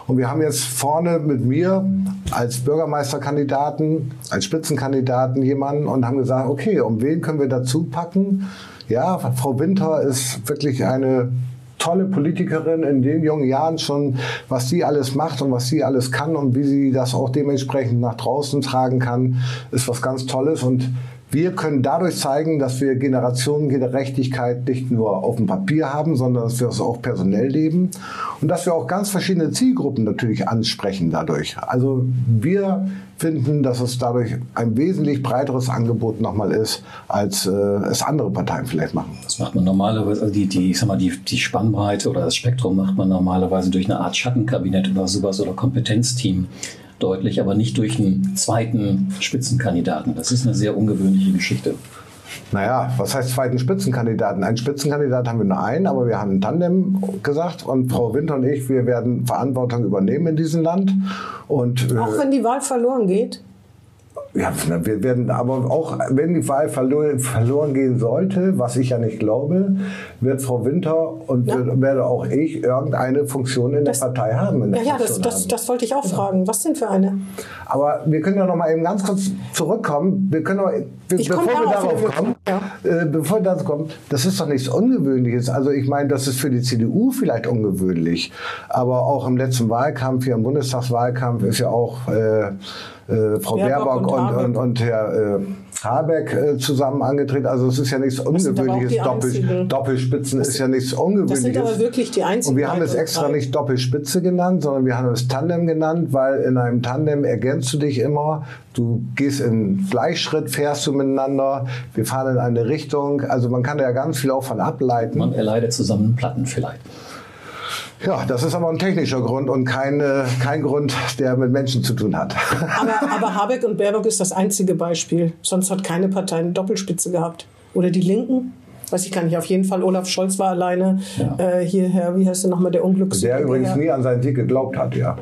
[SPEAKER 3] Und wir haben jetzt vorne mit mir als Bürgermeisterkandidaten, als Spitzenkandidaten jemanden und haben gesagt, okay, um wen können wir dazu packen? Ja, Frau Winter ist wirklich eine tolle Politikerin in den jungen Jahren schon, was sie alles macht und was sie alles kann und wie sie das auch dementsprechend nach draußen tragen kann, ist was ganz Tolles. Und Wir können dadurch zeigen, dass wir Generationengerechtigkeit nicht nur auf dem Papier haben, sondern dass wir es auch personell leben und dass wir auch ganz verschiedene Zielgruppen natürlich ansprechen dadurch. Also wir finden, dass es dadurch ein wesentlich breiteres Angebot nochmal ist, als äh, es andere Parteien vielleicht machen.
[SPEAKER 4] Das macht man normalerweise, also die, die, ich sag mal, die, die Spannbreite oder das Spektrum macht man normalerweise durch eine Art Schattenkabinett oder sowas oder Kompetenzteam deutlich, aber nicht durch einen zweiten Spitzenkandidaten. Das ist eine sehr ungewöhnliche Geschichte.
[SPEAKER 3] Naja, was heißt zweiten Spitzenkandidaten? Einen Spitzenkandidat haben wir nur einen, aber wir haben ein Tandem gesagt und Frau Winter und ich, wir werden Verantwortung übernehmen in diesem Land. Und,
[SPEAKER 2] äh, Auch wenn die Wahl verloren geht?
[SPEAKER 3] Ja, wir werden aber auch, wenn die Wahl verloren, verloren gehen sollte, was ich ja nicht glaube, wird Frau Winter und ja. werde auch ich irgendeine Funktion in das, der Partei haben.
[SPEAKER 2] Der ja, ja, das, das, das, wollte ich auch fragen. Was denn für eine?
[SPEAKER 3] Aber wir können ja noch mal eben ganz kurz zurückkommen. Wir können noch, bevor komm wir darauf kommen, ja. äh, bevor das kommt, das ist doch nichts Ungewöhnliches. Also ich meine, das ist für die CDU vielleicht ungewöhnlich, aber auch im letzten Wahlkampf, hier im Bundestagswahlkampf, ist ja auch äh, äh, Frau Baerbock, Baerbock und, und, und, und, Herr äh, Habeck äh, zusammen angetreten. Also es ist ja nichts Ungewöhnliches. Doppel, Doppelspitzen das ist ja nichts Ungewöhnliches. Das sind
[SPEAKER 2] aber wirklich die einzigen.
[SPEAKER 3] Und wir haben es extra nicht Doppelspitze genannt, sondern wir haben es Tandem genannt, weil in einem Tandem ergänzt du dich immer. Du gehst in Gleichschritt, fährst du miteinander. Wir fahren in eine Richtung. Also man kann da ja ganz viel auch von ableiten.
[SPEAKER 4] Man erleidet zusammen Platten vielleicht.
[SPEAKER 3] Ja, das ist aber ein technischer Grund und kein, kein Grund, der mit Menschen zu tun hat.
[SPEAKER 2] Aber, aber Habeck und Baerbock ist das einzige Beispiel. Sonst hat keine Partei eine Doppelspitze gehabt. Oder die Linken? Weiß ich gar nicht. Auf jeden Fall, Olaf Scholz war alleine. Ja. Äh, hierher, wie heißt der nochmal, der Unglücks...
[SPEAKER 3] Der übrigens nie an seinen Sieg geglaubt hat, ja.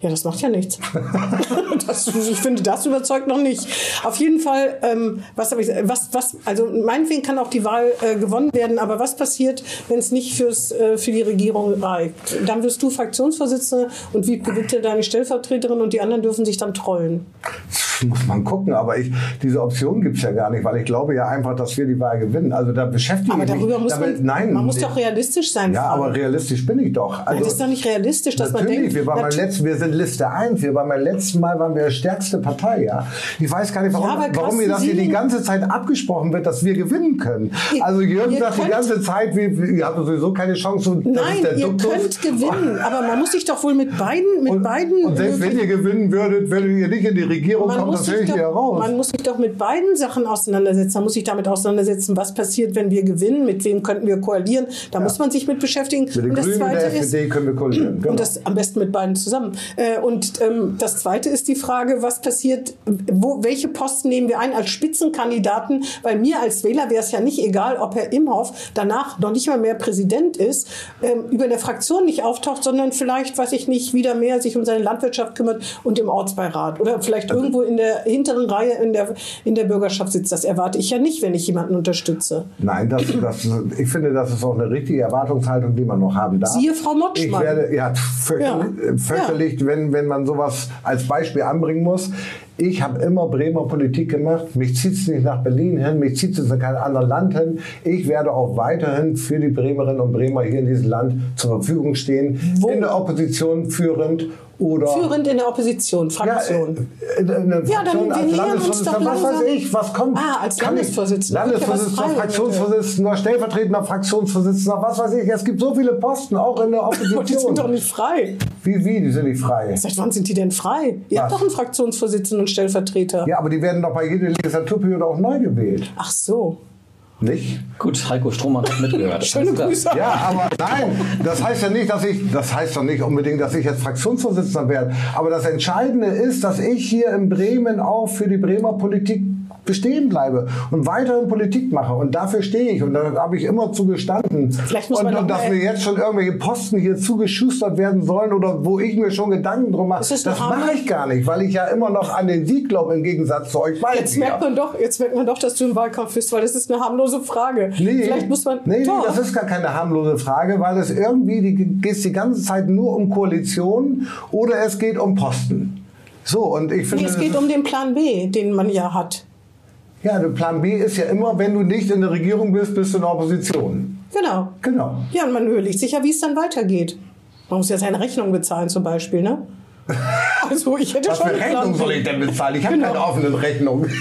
[SPEAKER 2] Ja, das macht ja nichts. das, ich finde, das überzeugt noch nicht. Auf jeden Fall, ähm, was habe ich, was, was, also meinetwegen kann auch die Wahl äh, gewonnen werden, aber was passiert, wenn es nicht fürs, äh, für die Regierung reicht? Dann wirst du Fraktionsvorsitzende und wie gewinnt dir deine Stellvertreterin und die anderen dürfen sich dann trollen?
[SPEAKER 3] Muss man gucken, aber ich, diese Option gibt es ja gar nicht, weil ich glaube ja einfach, dass wir die Wahl gewinnen. Also da beschäftige
[SPEAKER 2] aber
[SPEAKER 3] ich
[SPEAKER 2] mich. Muss damit, man, nein, man muss doch realistisch sein.
[SPEAKER 3] Ja, aber realistisch bin ich doch.
[SPEAKER 2] Also, das ist doch nicht realistisch, dass man denkt.
[SPEAKER 3] Wir waren, letzten, wir sind Liste 1. Wir waren beim letzten Mal waren wir die stärkste Partei. Ja? Ich weiß gar nicht, warum, ja, warum mir das hier die ganze Zeit abgesprochen wird, dass wir gewinnen können. Also Jürgen sagt die ganze Zeit, wir, ihr habt sowieso keine Chance.
[SPEAKER 2] Nein, ihr Duktus. könnt gewinnen, aber man muss sich doch wohl mit beiden, mit
[SPEAKER 3] und,
[SPEAKER 2] beiden.
[SPEAKER 3] Und selbst wenn ihr gewinnen würdet, würdet ihr nicht in die Regierung kommen, das höre ich hier raus.
[SPEAKER 2] Man muss sich doch mit beiden Sachen auseinandersetzen. Man muss sich damit auseinandersetzen, was passiert, wenn wir gewinnen, mit wem könnten wir koalieren. Da ja. muss man sich mit beschäftigen.
[SPEAKER 3] Mit den und das Grünen Zweite der ist, können wir koalieren.
[SPEAKER 2] Genau. Und das am besten mit beiden zusammen. Äh, und ähm, das Zweite ist die Frage, was passiert, wo, welche Posten nehmen wir ein als Spitzenkandidaten? Weil mir als Wähler wäre es ja nicht egal, ob Herr Imhoff danach noch nicht mal mehr Präsident ist, ähm, über der Fraktion nicht auftaucht, sondern vielleicht, weiß ich nicht, wieder mehr sich um seine Landwirtschaft kümmert und im Ortsbeirat oder vielleicht also, irgendwo in der hinteren Reihe in der, in der Bürgerschaft sitzt. Das erwarte ich ja nicht, wenn ich jemanden unterstütze.
[SPEAKER 3] Nein, das, das, ich finde, das ist auch eine richtige Erwartungshaltung, die man noch haben darf.
[SPEAKER 2] Siehe Frau Motschmann.
[SPEAKER 3] Ich werde, ja, fürchterlich, ja. wenn, wenn man sowas als Beispiel anbringen muss. Ich habe immer Bremer Politik gemacht. Mich zieht es nicht nach Berlin hin, mich zieht es in kein anderes Land hin. Ich werde auch weiterhin für die Bremerinnen und Bremer hier in diesem Land zur Verfügung stehen, Wo? in der Opposition führend oder
[SPEAKER 2] Führend in der Opposition, Fraktion.
[SPEAKER 3] Ja, äh, Fraktion ja dann als Landesvorsitzender, was weiß ich, was kommt.
[SPEAKER 2] Ah, als Landesvorsitzender.
[SPEAKER 3] Landesvorsitzender, Fraktionsvorsitzender, stellvertretender Fraktionsvorsitzender, was weiß ich. Es gibt so viele Posten, auch in der Opposition.
[SPEAKER 2] die sind doch nicht frei.
[SPEAKER 3] Wie, wie, die sind nicht frei?
[SPEAKER 2] Seit wann sind die denn frei? Ihr was? habt doch einen Fraktionsvorsitzenden und Stellvertreter.
[SPEAKER 3] Ja, aber die werden doch bei jeder Legislaturperiode auch neu gewählt.
[SPEAKER 2] Ach so.
[SPEAKER 3] Nicht?
[SPEAKER 4] Gut, Heiko Strohmann hat mitgehört.
[SPEAKER 2] Schöne Grüße.
[SPEAKER 3] Ja, aber nein, das heißt ja nicht, dass ich, das heißt doch nicht unbedingt, dass ich jetzt Fraktionsvorsitzender werde. Aber das Entscheidende ist, dass ich hier in Bremen auch für die Bremer Politik bestehen bleibe und weiterhin Politik mache. Und dafür stehe ich. Und da habe ich immer zugestanden.
[SPEAKER 2] Vielleicht muss man
[SPEAKER 3] und, und dass mir jetzt schon irgendwelche Posten hier zugeschustert werden sollen oder wo ich mir schon Gedanken drum mache, das, das mache ich gar nicht, weil ich ja immer noch an den Sieg glaube im Gegensatz zu euch
[SPEAKER 2] beiden. Jetzt merkt man doch, jetzt merkt man doch, dass du im Wahlkampf bist, weil das ist eine harmlose Frage.
[SPEAKER 3] Nee, Vielleicht muss man. Nee, nee, das ist gar keine harmlose Frage, weil es irgendwie die, geht die ganze Zeit nur um Koalition oder es geht um Posten. So, und ich finde.
[SPEAKER 2] Nee, es geht um den Plan B, den man ja hat.
[SPEAKER 3] Ja, der Plan B ist ja immer, wenn du nicht in der Regierung bist, bist du in der Opposition.
[SPEAKER 2] Genau.
[SPEAKER 3] Genau.
[SPEAKER 2] Ja, und man überlegt sich ja, wie es dann weitergeht. Man muss ja seine Rechnung bezahlen zum Beispiel, ne? Also ich hätte
[SPEAKER 3] Was
[SPEAKER 2] schon
[SPEAKER 3] für Rechnung soll ich denn bezahlen? Ich habe
[SPEAKER 2] Genau.
[SPEAKER 3] keine offenen Rechnungen.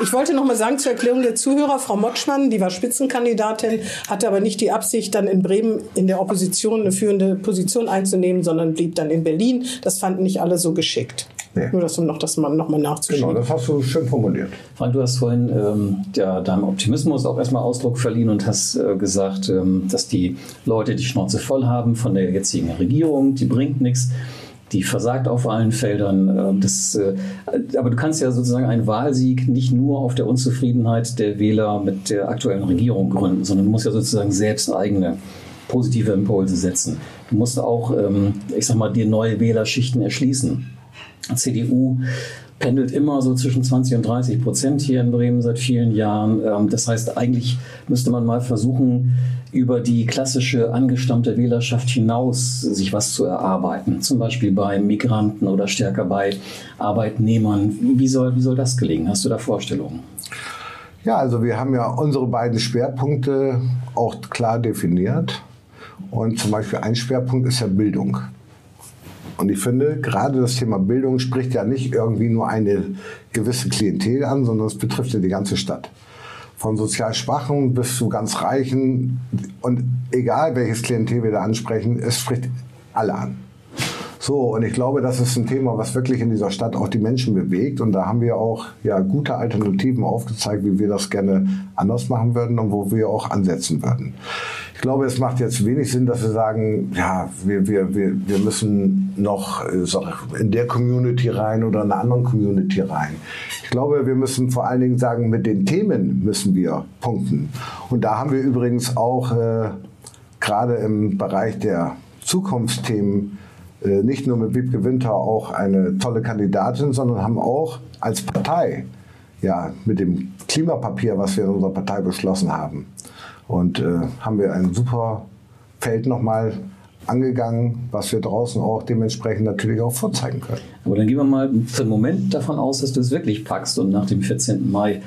[SPEAKER 2] Ich wollte noch mal sagen zur Erklärung der Zuhörer, Frau Motschmann, die war Spitzenkandidatin, hatte aber nicht die Absicht, dann in Bremen in der Opposition eine führende Position einzunehmen, sondern blieb dann in Berlin. Das fanden nicht alle so geschickt.
[SPEAKER 3] Nee.
[SPEAKER 2] Nur das, um noch das mal, noch mal nachzuschieben.
[SPEAKER 3] Genau, das hast du schön formuliert.
[SPEAKER 4] Frank, du hast vorhin ähm, ja, deinem Optimismus auch erstmal Ausdruck verliehen und hast äh, gesagt, ähm, dass die Leute die Schnauze voll haben von der jetzigen Regierung, die bringt nichts, die versagt auf allen Feldern. Äh, das, äh, aber du kannst ja sozusagen einen Wahlsieg nicht nur auf der Unzufriedenheit der Wähler mit der aktuellen Regierung gründen, sondern du musst ja sozusagen selbst eigene positive Impulse setzen. Du musst auch, ähm, ich sag mal, dir neue Wählerschichten erschließen. CDU pendelt immer so zwischen 20 und 30 Prozent hier in Bremen seit vielen Jahren. Ähm, Das heißt, eigentlich müsste man mal versuchen, über die klassische angestammte Wählerschaft hinaus sich was zu erarbeiten. Zum Beispiel bei Migranten oder stärker bei Arbeitnehmern. Wie soll, wie soll das gelingen? Hast du da Vorstellungen?
[SPEAKER 3] Ja, also wir haben ja unsere beiden Schwerpunkte auch klar definiert. Und zum Beispiel ein Schwerpunkt ist ja Bildung. Und ich finde, gerade das Thema Bildung spricht ja nicht irgendwie nur eine gewisse Klientel an, sondern es betrifft ja die ganze Stadt. Von sozial Schwachen bis zu ganz Reichen. Und egal welches Klientel wir da ansprechen, es spricht alle an. So, und ich glaube, das ist ein Thema, was wirklich in dieser Stadt auch die Menschen bewegt. Und da haben wir auch ja, gute Alternativen aufgezeigt, wie wir das gerne anders machen würden und wo wir auch ansetzen würden. Ich glaube, es macht jetzt wenig Sinn, dass wir sagen, ja, wir, wir, wir, wir müssen noch äh, in der Community rein oder in einer anderen Community rein. Ich glaube, wir müssen vor allen Dingen sagen, mit den Themen müssen wir punkten. Und da haben wir übrigens auch äh, gerade im Bereich der Zukunftsthemen äh, nicht nur mit Wiebke Winter auch eine tolle Kandidatin, sondern haben auch als Partei, ja, mit dem Klimapapier, was wir in unserer Partei beschlossen haben, und äh, haben wir ein super Feld nochmal angegangen, was wir draußen auch dementsprechend natürlich auch vorzeigen können.
[SPEAKER 4] Aber dann gehen wir mal für einen Moment davon aus, dass du es wirklich packst und nach dem 14. Mai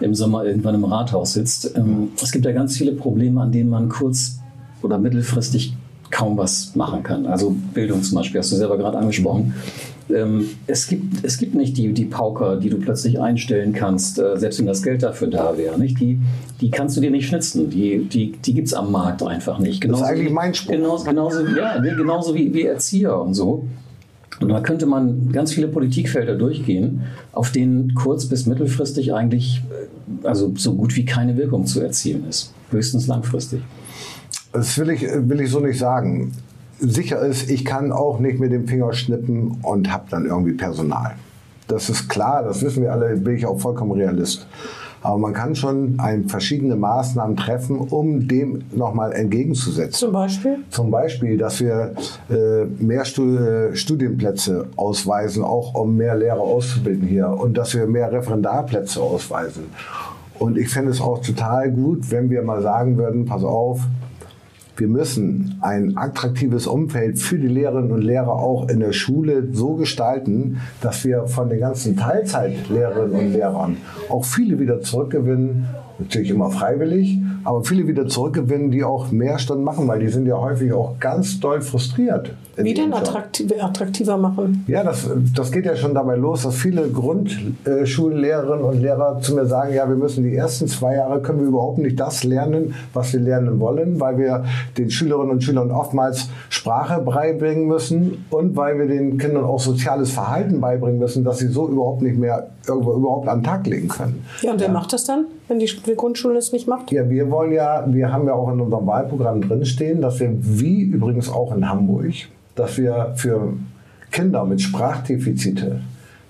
[SPEAKER 4] im Sommer irgendwann im Rathaus sitzt. Ähm, Es gibt ja ganz viele Probleme, an denen man kurz- oder mittelfristig kaum was machen kann. Also Bildung zum Beispiel, hast du selber gerade angesprochen. Ähm, Es gibt, es gibt nicht die, die Pauker, die du plötzlich einstellen kannst, äh, selbst wenn das Geld dafür da wäre. Nicht? Die, die kannst du dir nicht schnitzen. Die, die, die gibt es am Markt einfach nicht.
[SPEAKER 3] Das ist
[SPEAKER 4] Genauso
[SPEAKER 3] eigentlich mein Spruch.
[SPEAKER 4] Genauso, genauso, ja, genauso wie, wie Erzieher und so. Und da könnte man ganz viele Politikfelder durchgehen, auf denen kurz- bis mittelfristig eigentlich äh, also so gut wie keine Wirkung zu erzielen ist. Höchstens langfristig.
[SPEAKER 3] Das will ich, will ich so nicht sagen. Sicher ist, ich kann auch nicht mit dem Finger schnippen und habe dann irgendwie Personal. Das ist klar, das wissen wir alle, bin ich auch vollkommen realist. Aber man kann schon ein, verschiedene Maßnahmen treffen, um dem nochmal entgegenzusetzen.
[SPEAKER 2] Zum Beispiel?
[SPEAKER 3] Zum Beispiel, dass wir äh, mehr äh, Studienplätze ausweisen, auch um mehr Lehrer auszubilden hier und dass wir mehr Referendarplätze ausweisen. Und ich fände es auch total gut, wenn wir mal sagen würden, pass auf, wir müssen ein attraktives Umfeld für die Lehrerinnen und Lehrer auch in der Schule so gestalten, dass wir von den ganzen Teilzeitlehrerinnen und Lehrern auch viele wieder zurückgewinnen, natürlich immer freiwillig, aber viele wieder zurückgewinnen, die auch mehr Stunden machen, weil die sind ja häufig auch ganz doll frustriert.
[SPEAKER 2] Wie denn attraktiv, attraktiver machen?
[SPEAKER 3] Ja, das, das geht ja schon dabei los, dass viele Grundschullehrerinnen und Lehrer zu mir sagen, ja, wir müssen die ersten zwei Jahre können wir überhaupt nicht das lernen, was wir lernen wollen, weil wir den Schülerinnen und Schülern oftmals Sprache beibringen müssen und weil wir den Kindern auch soziales Verhalten beibringen müssen, dass sie so überhaupt nicht mehr überhaupt an den Tag legen können.
[SPEAKER 2] Ja, und wer macht das dann, wenn die Grundschule es nicht macht?
[SPEAKER 3] Ja, wir wollen ja, wir haben ja auch in unserem Wahlprogramm drinstehen, dass wir, wie übrigens auch in Hamburg, dass wir für Kinder mit Sprachdefizite,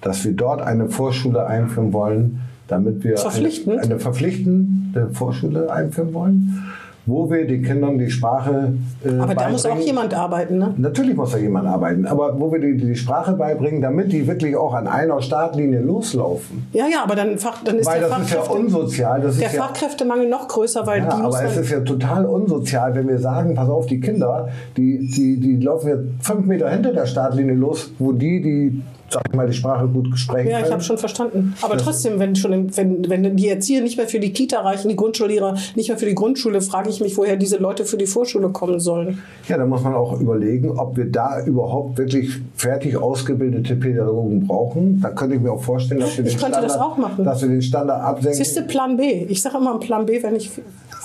[SPEAKER 3] dass wir dort eine Vorschule einführen wollen, damit wir eine, eine verpflichtende Vorschule einführen wollen, wo wir den Kindern die Sprache äh,
[SPEAKER 2] Aber da muss auch jemand arbeiten, ne?
[SPEAKER 3] Natürlich muss da jemand arbeiten, aber wo wir die, die Sprache beibringen, damit die wirklich auch an einer Startlinie loslaufen.
[SPEAKER 2] Ja, ja, aber dann, Fach, dann ist
[SPEAKER 3] Weil
[SPEAKER 2] der
[SPEAKER 3] das ist ja
[SPEAKER 2] Fachkräfte,
[SPEAKER 3] unsozial. Das
[SPEAKER 2] der
[SPEAKER 3] ist ja,
[SPEAKER 2] Fachkräftemangel noch größer, weil
[SPEAKER 3] ja,
[SPEAKER 2] die
[SPEAKER 3] aber es ist ja total unsozial, wenn wir sagen, pass auf, die Kinder, die, die, die laufen jetzt fünf Meter hinter der Startlinie los, wo die, die, sag ich mal, die Sprache gut sprechen
[SPEAKER 2] Ja, ich habe schon verstanden. Aber trotzdem, wenn schon, wenn, wenn die Erzieher nicht mehr für die Kita reichen, die Grundschullehrer nicht mehr für die Grundschule, frage ich ich mich, woher diese Leute für die Vorschule kommen sollen.
[SPEAKER 3] Ja, da muss man auch überlegen, ob wir da überhaupt wirklich fertig ausgebildete Pädagogen brauchen. Da könnte ich mir auch vorstellen, dass wir den,
[SPEAKER 2] Ich könnte das
[SPEAKER 3] Standard,
[SPEAKER 2] auch machen.
[SPEAKER 3] Dass wir den Standard absenken.
[SPEAKER 2] Siehst du, Plan B. Ich sage immer, Plan B wäre nicht,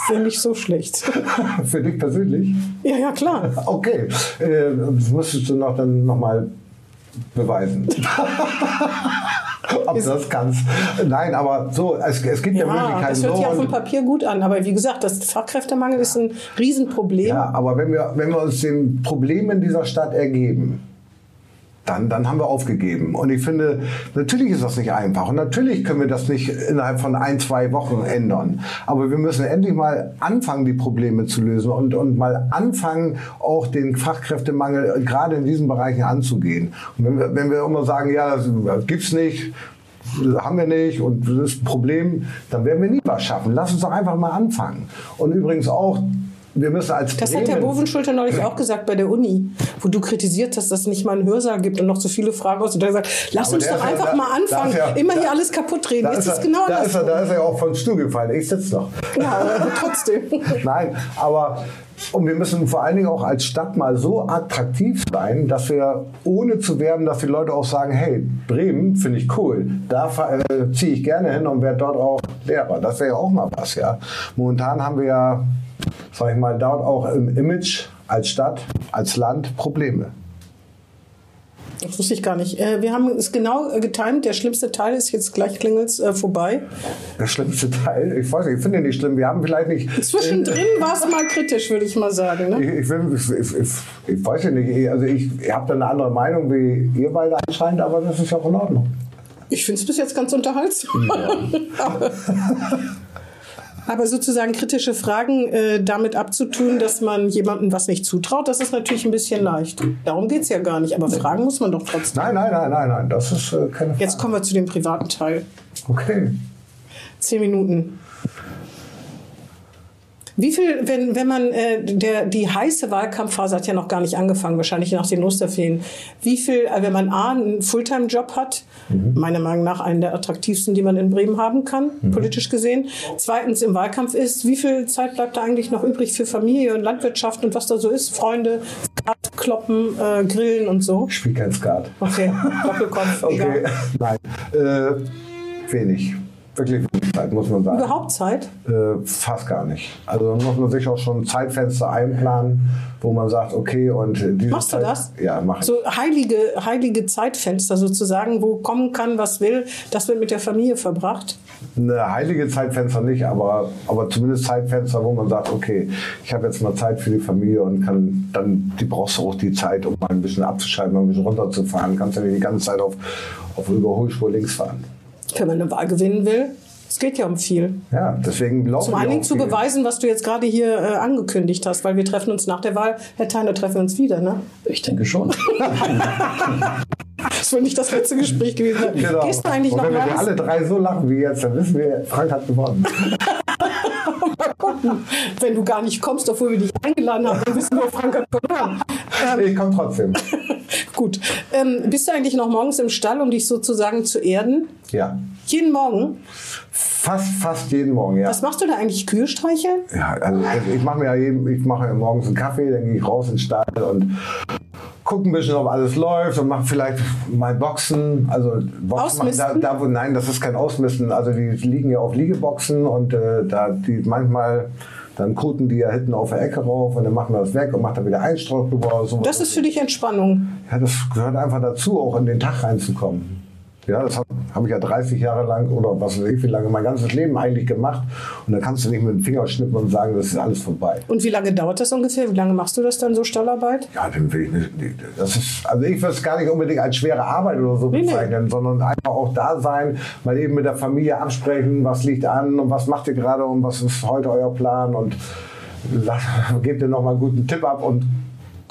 [SPEAKER 2] wär nicht so schlecht.
[SPEAKER 3] Für dich persönlich?
[SPEAKER 2] ja, ja, klar.
[SPEAKER 3] Okay, äh, das müsstest du noch dann nochmal beweisen. Ob du das kannst. Nein, aber so, es, es gibt ja,
[SPEAKER 2] Ja,
[SPEAKER 3] Möglichkeiten.
[SPEAKER 2] das hört
[SPEAKER 3] so
[SPEAKER 2] sich auf dem Papier gut an. Aber wie gesagt, das Fachkräftemangel ist ein Riesenproblem.
[SPEAKER 3] Ja, aber wenn wir, wenn wir uns den Problemen dieser Stadt ergeben, dann, dann haben wir aufgegeben. Und ich finde, natürlich ist das nicht einfach. Und natürlich können wir das nicht innerhalb von ein, zwei Wochen ändern. Aber wir müssen endlich mal anfangen, die Probleme zu lösen und, und mal anfangen, auch den Fachkräftemangel gerade in diesen Bereichen anzugehen. Und wenn wir, wenn wir immer sagen, ja, das gibt's nicht, haben wir nicht und das ist ein Problem, dann werden wir nie was schaffen. Lass uns doch einfach mal anfangen. Und übrigens auch, wir müssen als
[SPEAKER 2] Das hat Herr
[SPEAKER 3] Bremen-
[SPEAKER 2] Bovenschulter neulich auch gesagt bei der Uni, wo du kritisiert hast, dass es nicht mal einen Hörsaal gibt und noch so viele Fragen aus. Und er hat gesagt, lass
[SPEAKER 3] Aber
[SPEAKER 2] uns
[SPEAKER 3] der
[SPEAKER 2] doch einfach
[SPEAKER 3] da-
[SPEAKER 2] mal
[SPEAKER 3] da
[SPEAKER 2] anfangen.
[SPEAKER 3] ja-
[SPEAKER 2] Immer
[SPEAKER 3] da-
[SPEAKER 2] hier alles kaputt reden.
[SPEAKER 3] Da ist, er,
[SPEAKER 2] genau
[SPEAKER 3] da, ist er, da ist er ja auch vom Stuhl gefallen. Ich sitze noch.
[SPEAKER 2] Ja, aber trotzdem.
[SPEAKER 3] Nein, aber und wir müssen vor allen Dingen auch als Stadt mal so attraktiv sein, dass wir ohne zu werben, dass die Leute auch sagen, hey, Bremen finde ich cool, da äh, ziehe ich gerne hin und werde dort auch Lehrer. Das wäre ja auch mal was, ja. Momentan haben wir ja, sag ich mal, dort auch im Image als Stadt, als Land Probleme.
[SPEAKER 2] Das wusste ich gar nicht. Äh, wir haben es genau äh, getimt. Der schlimmste Teil ist jetzt gleich klingelt äh, vorbei.
[SPEAKER 3] Der schlimmste Teil, ich weiß nicht, ich finde ihn nicht schlimm. Wir haben vielleicht nicht.
[SPEAKER 2] Zwischendrin war es mal kritisch, würde ich mal sagen. Ne?
[SPEAKER 3] Ich, ich, ich, ich, weiß ja nicht, ich- also ich, habe da eine andere Meinung wie ihr beide anscheinend, aber das ist ja auch in Ordnung.
[SPEAKER 2] Ich finde es bis jetzt ganz unterhaltsam. aber, aber sozusagen kritische Fragen äh, damit abzutun, dass man jemandem was nicht zutraut, das ist natürlich ein bisschen leicht. Darum geht es ja gar nicht. Aber fragen muss man doch trotzdem.
[SPEAKER 3] Nein, nein, nein, nein, nein, das ist äh, keine Frage.
[SPEAKER 2] Jetzt kommen wir zu dem privaten Teil.
[SPEAKER 3] Okay.
[SPEAKER 2] Zehn Minuten. Wie viel, wenn, wenn man, äh, der, die heiße Wahlkampfphase hat ja noch gar nicht angefangen, wahrscheinlich nach den Osterferien. Wie viel, äh, wenn man A, einen Fulltime-Job hat, meiner Meinung nach einen der attraktivsten, die man in Bremen haben kann, politisch gesehen. Zweitens im Wahlkampf ist, wie viel Zeit bleibt da eigentlich noch übrig für Familie und Landwirtschaft und was da so ist? Freunde, Skat, Kloppen, äh, Grillen und so.
[SPEAKER 3] Ich spiele kein Skat.
[SPEAKER 2] Okay, Doppelkopf,
[SPEAKER 3] Okay,
[SPEAKER 2] egal.
[SPEAKER 3] nein. Äh, wenig. Wirklich wenig Zeit, muss man sagen.
[SPEAKER 2] Überhaupt Zeit?
[SPEAKER 3] Äh, fast gar nicht. Also da muss man sich auch schon Zeitfenster einplanen, wo man sagt, okay, und diese
[SPEAKER 2] Machst du
[SPEAKER 3] Zeit,
[SPEAKER 2] das?
[SPEAKER 3] Ja, mach ich.
[SPEAKER 2] So heilige, heilige Zeitfenster sozusagen, wo kommen kann, was will, das wird mit der Familie verbracht.
[SPEAKER 3] Eine heilige Zeitfenster nicht, aber, aber zumindest Zeitfenster, wo man sagt, okay, ich habe jetzt mal Zeit für die Familie und kann dann, die brauchst du auch die Zeit, um mal ein bisschen abzuschalten, mal ein bisschen runterzufahren. Kannst ja nicht die ganze Zeit auf, auf Überholspur links fahren.
[SPEAKER 2] Wenn man eine Wahl gewinnen will, es geht ja um viel.
[SPEAKER 3] Ja, deswegen laufen
[SPEAKER 2] Zum
[SPEAKER 3] wir
[SPEAKER 2] einen zu
[SPEAKER 3] viel.
[SPEAKER 2] beweisen, was du jetzt gerade hier äh, angekündigt hast, weil wir treffen uns nach der Wahl. Herr Theiner, treffen wir uns wieder, ne?
[SPEAKER 4] Ich denke schon.
[SPEAKER 2] Das wird nicht das letzte Gespräch gewesen sein.
[SPEAKER 3] Genau.
[SPEAKER 2] Gehst du eigentlich
[SPEAKER 3] und
[SPEAKER 2] noch
[SPEAKER 3] wenn wir alle drei so lachen wie jetzt, dann wissen wir, Frank hat gewonnen.
[SPEAKER 2] Mal gucken. Wenn du gar nicht kommst, obwohl wir dich eingeladen haben, dann wissen wir, Frank hat gewonnen. Ähm,
[SPEAKER 3] ich komme trotzdem.
[SPEAKER 2] gut. Ähm, bist du eigentlich noch morgens im Stall, um dich sozusagen zu erden?
[SPEAKER 3] Ja,
[SPEAKER 2] Jeden Morgen?
[SPEAKER 3] fast, fast jeden Morgen, ja.
[SPEAKER 2] Was machst du da eigentlich? Kühe streicheln?
[SPEAKER 3] Ja, also ich mache mir ja jeden, ich mache morgens einen Kaffee, dann gehe ich raus in den Stall und gucke ein bisschen, ob alles läuft und mache vielleicht mal Boxen. Also Boxen machen, da, da, wo, nein, das ist kein Ausmisten. Also die liegen ja auf Liegeboxen und äh, da die manchmal dann koten die ja hinten auf der Ecke rauf und dann machen wir das weg und macht da wieder Einstreu drüber. So.
[SPEAKER 2] Das ist für dich Entspannung.
[SPEAKER 3] ja, das gehört einfach dazu, auch in den Tag reinzukommen. Ja, das habe hab ich ja 30 Jahre lang oder was weiß ich wie lange, mein ganzes Leben eigentlich gemacht. Und da kannst du nicht mit dem Finger schnippen und sagen, das ist alles vorbei.
[SPEAKER 2] Und wie lange dauert das ungefähr? Wie lange machst du das dann so Stallarbeit?
[SPEAKER 3] Ja, dann will ich nicht, das ist, also ich würde es gar nicht unbedingt als schwere Arbeit oder so
[SPEAKER 2] Nee, nee.
[SPEAKER 3] bezeichnen, sondern einfach auch da sein, mal eben mit der Familie absprechen, was liegt an und was macht ihr gerade und was ist heute euer Plan und gebt ihr noch mal einen guten Tipp ab und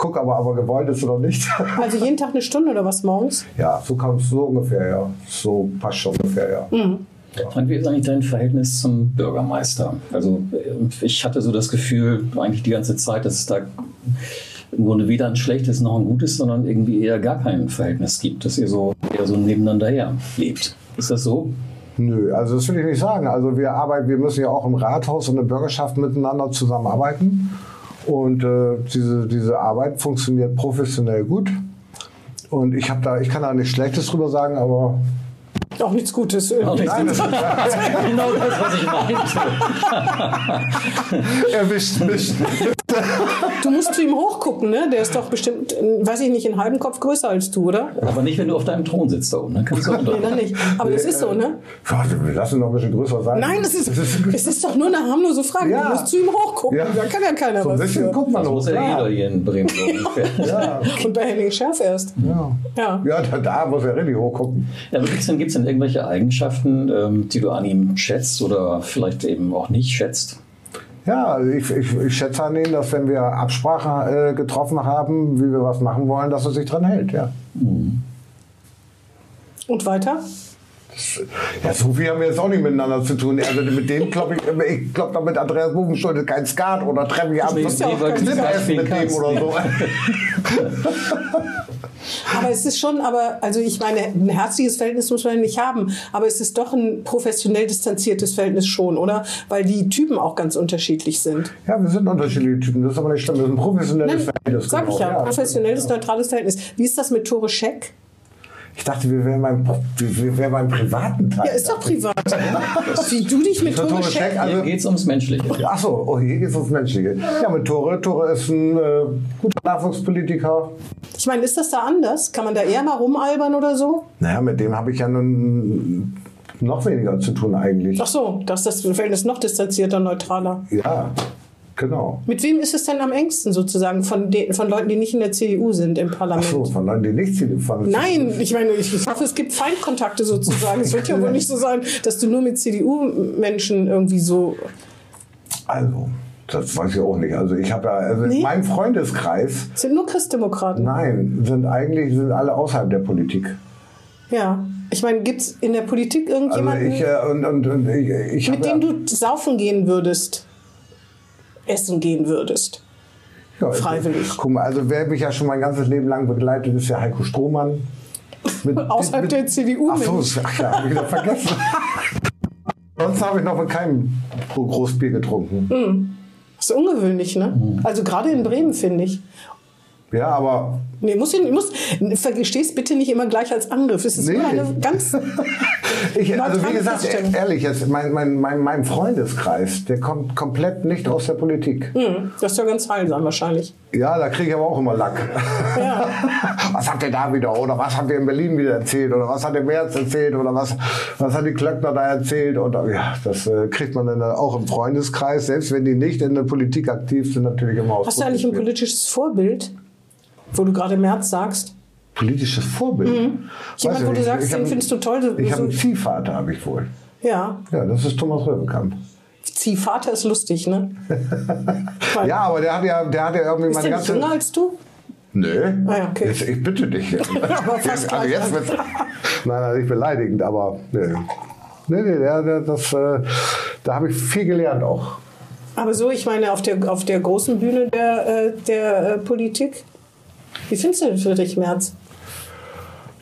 [SPEAKER 3] guck aber, ob er gewollt ist oder nicht.
[SPEAKER 2] Also jeden Tag eine Stunde oder was morgens?
[SPEAKER 3] ja, so kommt es so ungefähr, ja. So passt schon ungefähr, ja.
[SPEAKER 2] Mhm.
[SPEAKER 4] Frank, wie ist eigentlich dein Verhältnis zum Bürgermeister? Also äh, ich hatte so das Gefühl, eigentlich die ganze Zeit, dass es da im Grunde weder ein schlechtes noch ein gutes, sondern irgendwie eher gar kein Verhältnis gibt, dass ihr so eher so nebeneinander her lebt. Ist das so?
[SPEAKER 3] Nö, also das will ich nicht sagen. Also wir arbeiten, wir müssen ja auch im Rathaus und in der Bürgerschaft miteinander zusammenarbeiten. Und äh, diese, diese Arbeit funktioniert professionell gut. Und ich habe da, ich kann da nichts Schlechtes drüber sagen, aber
[SPEAKER 2] Auch nichts Gutes.
[SPEAKER 4] Auch nichts
[SPEAKER 3] Nein, das ist
[SPEAKER 4] genau das, was ich meinte.
[SPEAKER 3] erwischt mich.
[SPEAKER 2] Du musst zu ihm hochgucken, ne? Der ist doch bestimmt, äh, weiß ich nicht, einen halben Kopf größer als du, oder?
[SPEAKER 4] Aber nicht, wenn du auf deinem Thron sitzt da oben. Dann kannst du
[SPEAKER 2] Nee, dann nicht. Aber das ist so, ne?
[SPEAKER 3] Ja, wir lassen noch ein bisschen größer sein.
[SPEAKER 2] Nein, das ist, es ist doch nur eine harmlose Frage.
[SPEAKER 3] Ja.
[SPEAKER 2] Du musst zu ihm hochgucken.
[SPEAKER 3] Ja.
[SPEAKER 2] Da kann ja keiner
[SPEAKER 3] so ein
[SPEAKER 2] was
[SPEAKER 3] bisschen
[SPEAKER 2] für.
[SPEAKER 3] guckt man
[SPEAKER 4] Das
[SPEAKER 3] noch.
[SPEAKER 4] muss ja
[SPEAKER 3] klar.
[SPEAKER 4] jeder hier in Bremen so ungefähr.
[SPEAKER 3] Ja,
[SPEAKER 2] Und bei Henning Schärf erst.
[SPEAKER 3] ja.
[SPEAKER 2] Ja.
[SPEAKER 3] ja da, da muss er richtig hochgucken.
[SPEAKER 4] Ja, aber denn, gibt's denn irgendwelche Eigenschaften, ähm, die du an ihm schätzt oder vielleicht eben auch nicht schätzt?
[SPEAKER 3] Ja, also ich, ich, ich schätze an ihn, dass wenn wir Absprache äh, getroffen haben, wie wir was machen wollen, dass er sich dran hält. Ja.
[SPEAKER 2] Und weiter?
[SPEAKER 3] Ja, so viel haben wir jetzt auch nicht miteinander zu tun. Also mit dem klopp ich, ich klopp da mit Andreas Bubenschulde kein Skat oder treffe ich ab
[SPEAKER 4] Nee,
[SPEAKER 3] zum
[SPEAKER 4] nee, weil du
[SPEAKER 3] Mittagessen
[SPEAKER 4] Skat spielen
[SPEAKER 3] mit dem oder so.
[SPEAKER 2] Aber es ist schon, aber, also ich meine, ein herzliches Verhältnis muss man nicht haben, aber es ist doch ein professionell distanziertes Verhältnis schon, oder? Weil die Typen auch ganz unterschiedlich sind.
[SPEAKER 3] Ja, wir sind unterschiedliche Typen, das ist aber nicht schlimm. Das ist ein professionelles Verhältnis.
[SPEAKER 2] Sag ich
[SPEAKER 3] genau.
[SPEAKER 2] ja, professionelles, neutrales Verhältnis. Wie ist das mit Tore Scheck?
[SPEAKER 3] Ich dachte, wir wären beim, wir wären beim privaten Teil.
[SPEAKER 2] Ja, ist doch privat. Wie du dich mit Tore Scheck...
[SPEAKER 3] Also-
[SPEAKER 4] Hier geht's ums Menschliche.
[SPEAKER 3] Ach so, oh, hier geht es ums Menschliche. Ja, mit Tore. Tore ist ein äh, guter Nachwuchspolitiker.
[SPEAKER 2] Ich meine, ist das da anders? Kann man da eher mal rumalbern oder so?
[SPEAKER 3] Naja, mit dem habe ich ja nun noch weniger zu tun eigentlich.
[SPEAKER 2] Ach so, da ist das Verhältnis noch distanzierter, neutraler.
[SPEAKER 3] Ja, genau.
[SPEAKER 2] Mit wem ist es denn am engsten sozusagen von, den, von Leuten, die nicht in der CDU sind im
[SPEAKER 3] Ach
[SPEAKER 2] Parlament?
[SPEAKER 3] so, von Leuten, die nicht Ziele von
[SPEAKER 2] Nein, ich meine, ich, ich hoffe, es gibt Feindkontakte sozusagen. Es wird ja wohl nicht so sein, dass du nur mit CDU-Menschen irgendwie so.
[SPEAKER 3] Also, das weiß ich auch nicht. Also ich habe ja, also
[SPEAKER 2] Nee?
[SPEAKER 3] in meinem Freundeskreis,
[SPEAKER 2] Es sind nur Christdemokraten.
[SPEAKER 3] nein, sind eigentlich sind alle außerhalb der Politik.
[SPEAKER 2] Ja. Ich meine, gibt es in der Politik
[SPEAKER 3] Also
[SPEAKER 2] irgendjemanden,
[SPEAKER 3] ich äh, und, und, und ich, ich
[SPEAKER 2] mit dem
[SPEAKER 3] ja,
[SPEAKER 2] du saufen gehen würdest? Essen gehen würdest?
[SPEAKER 3] ja,
[SPEAKER 2] freiwillig?
[SPEAKER 3] Guck mal, also wer mich ja schon mein ganzes Leben lang begleitet, ist ja Heiko Strohmann. Mit,
[SPEAKER 2] Außerhalb der CDU,
[SPEAKER 3] Ach so, ach ja, hab ich wieder vergessen. Sonst habe ich noch mit keinem Großbier getrunken.
[SPEAKER 2] Das ist ungewöhnlich, ne? Also gerade in Bremen, finde ich.
[SPEAKER 3] Ja, aber
[SPEAKER 2] Nee, muss ich, muss, verstehst bitte nicht immer gleich als Angriff. Es ist
[SPEAKER 3] Nee.
[SPEAKER 2] nur eine ganz.
[SPEAKER 3] ich, also wie gesagt, ehrlich, jetzt, mein, mein, mein, mein Freundeskreis, der kommt komplett nicht aus der Politik.
[SPEAKER 2] Hm, das ist ja ganz heilsam wahrscheinlich.
[SPEAKER 3] Ja, da kriege ich aber auch immer Lack.
[SPEAKER 2] Ja.
[SPEAKER 3] was habt ihr da wieder? Oder was habt ihr in Berlin wieder erzählt? Oder was hat der Merz erzählt? Oder was, was hat die Klöckner da erzählt? Und ja, das äh, kriegt man dann auch im Freundeskreis, selbst wenn die nicht in der Politik aktiv sind, natürlich immer aus.
[SPEAKER 2] Hast du eigentlich ein politisches Vorbild, wo du gerade März sagst?
[SPEAKER 3] politisches Vorbild?
[SPEAKER 2] Mhm. Jemand,
[SPEAKER 3] ich
[SPEAKER 2] wo du sagst, den findest du toll.
[SPEAKER 3] Ich
[SPEAKER 2] so-
[SPEAKER 3] habe einen Ziehvater, habe ich wohl.
[SPEAKER 2] ja,
[SPEAKER 3] Ja, das ist Thomas Röbekamp.
[SPEAKER 2] Ziehvater ist lustig, ne?
[SPEAKER 3] Ja, aber der hat ja, der hat ja irgendwie
[SPEAKER 2] Ist
[SPEAKER 3] meine
[SPEAKER 2] der
[SPEAKER 3] ganze.
[SPEAKER 2] jünger als du?
[SPEAKER 3] Nö.
[SPEAKER 2] Ah ja, okay.
[SPEAKER 3] Jetzt, ich bitte dich.
[SPEAKER 2] Aber fast
[SPEAKER 3] also jetzt wird's, Nein, nein, nicht beleidigend, aber nö. Nee, nee, der, der, das, äh, da habe ich viel gelernt auch.
[SPEAKER 2] Aber so, ich meine, auf der, auf der großen Bühne der, äh, der äh, Politik. Wie findest du den Friedrich Merz?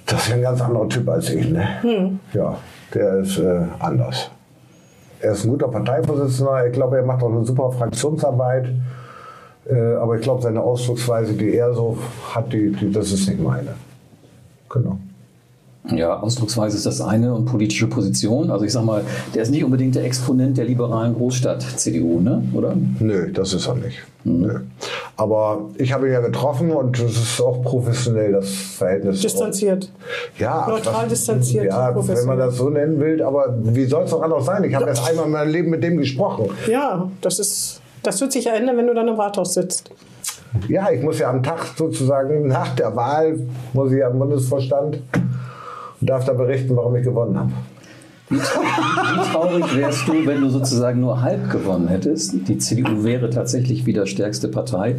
[SPEAKER 3] Das ist ja ein ganz anderer Typ als ich, ne?
[SPEAKER 2] Hm.
[SPEAKER 3] Ja, der ist äh, anders. Er ist ein guter Parteivorsitzender. Ich glaube, er macht auch eine super Fraktionsarbeit. Äh, aber ich glaube, seine Ausdrucksweise, die er so hat, die, die, das ist nicht meine. Genau.
[SPEAKER 4] Ja, Ausdrucksweise ist das eine und politische Position. Also ich sag mal, der ist nicht unbedingt der Exponent der liberalen Großstadt CDU, ne? Oder?
[SPEAKER 3] Nö, das ist er nicht. Nö. Aber ich habe ihn ja getroffen und es ist auch professionell, das Verhältnis.
[SPEAKER 2] Distanziert.
[SPEAKER 3] Ja,
[SPEAKER 2] Neutral
[SPEAKER 3] das-
[SPEAKER 2] distanziert,
[SPEAKER 3] Ja, wenn man das so nennen will, aber wie soll es auch anders sein? Ich habe erst einmal in meinem Leben mit dem gesprochen.
[SPEAKER 2] Ja, das ist. Das wird sich ja ändern, wenn du dann im Rathaus sitzt.
[SPEAKER 3] Ja, ich muss ja am Tag sozusagen nach der Wahl, muss ich ja im Bundesvorstand und darf da berichten, warum ich gewonnen habe.
[SPEAKER 4] Wie, traurig wärst du, wenn du sozusagen nur halb gewonnen hättest? Die CDU wäre tatsächlich wieder stärkste Partei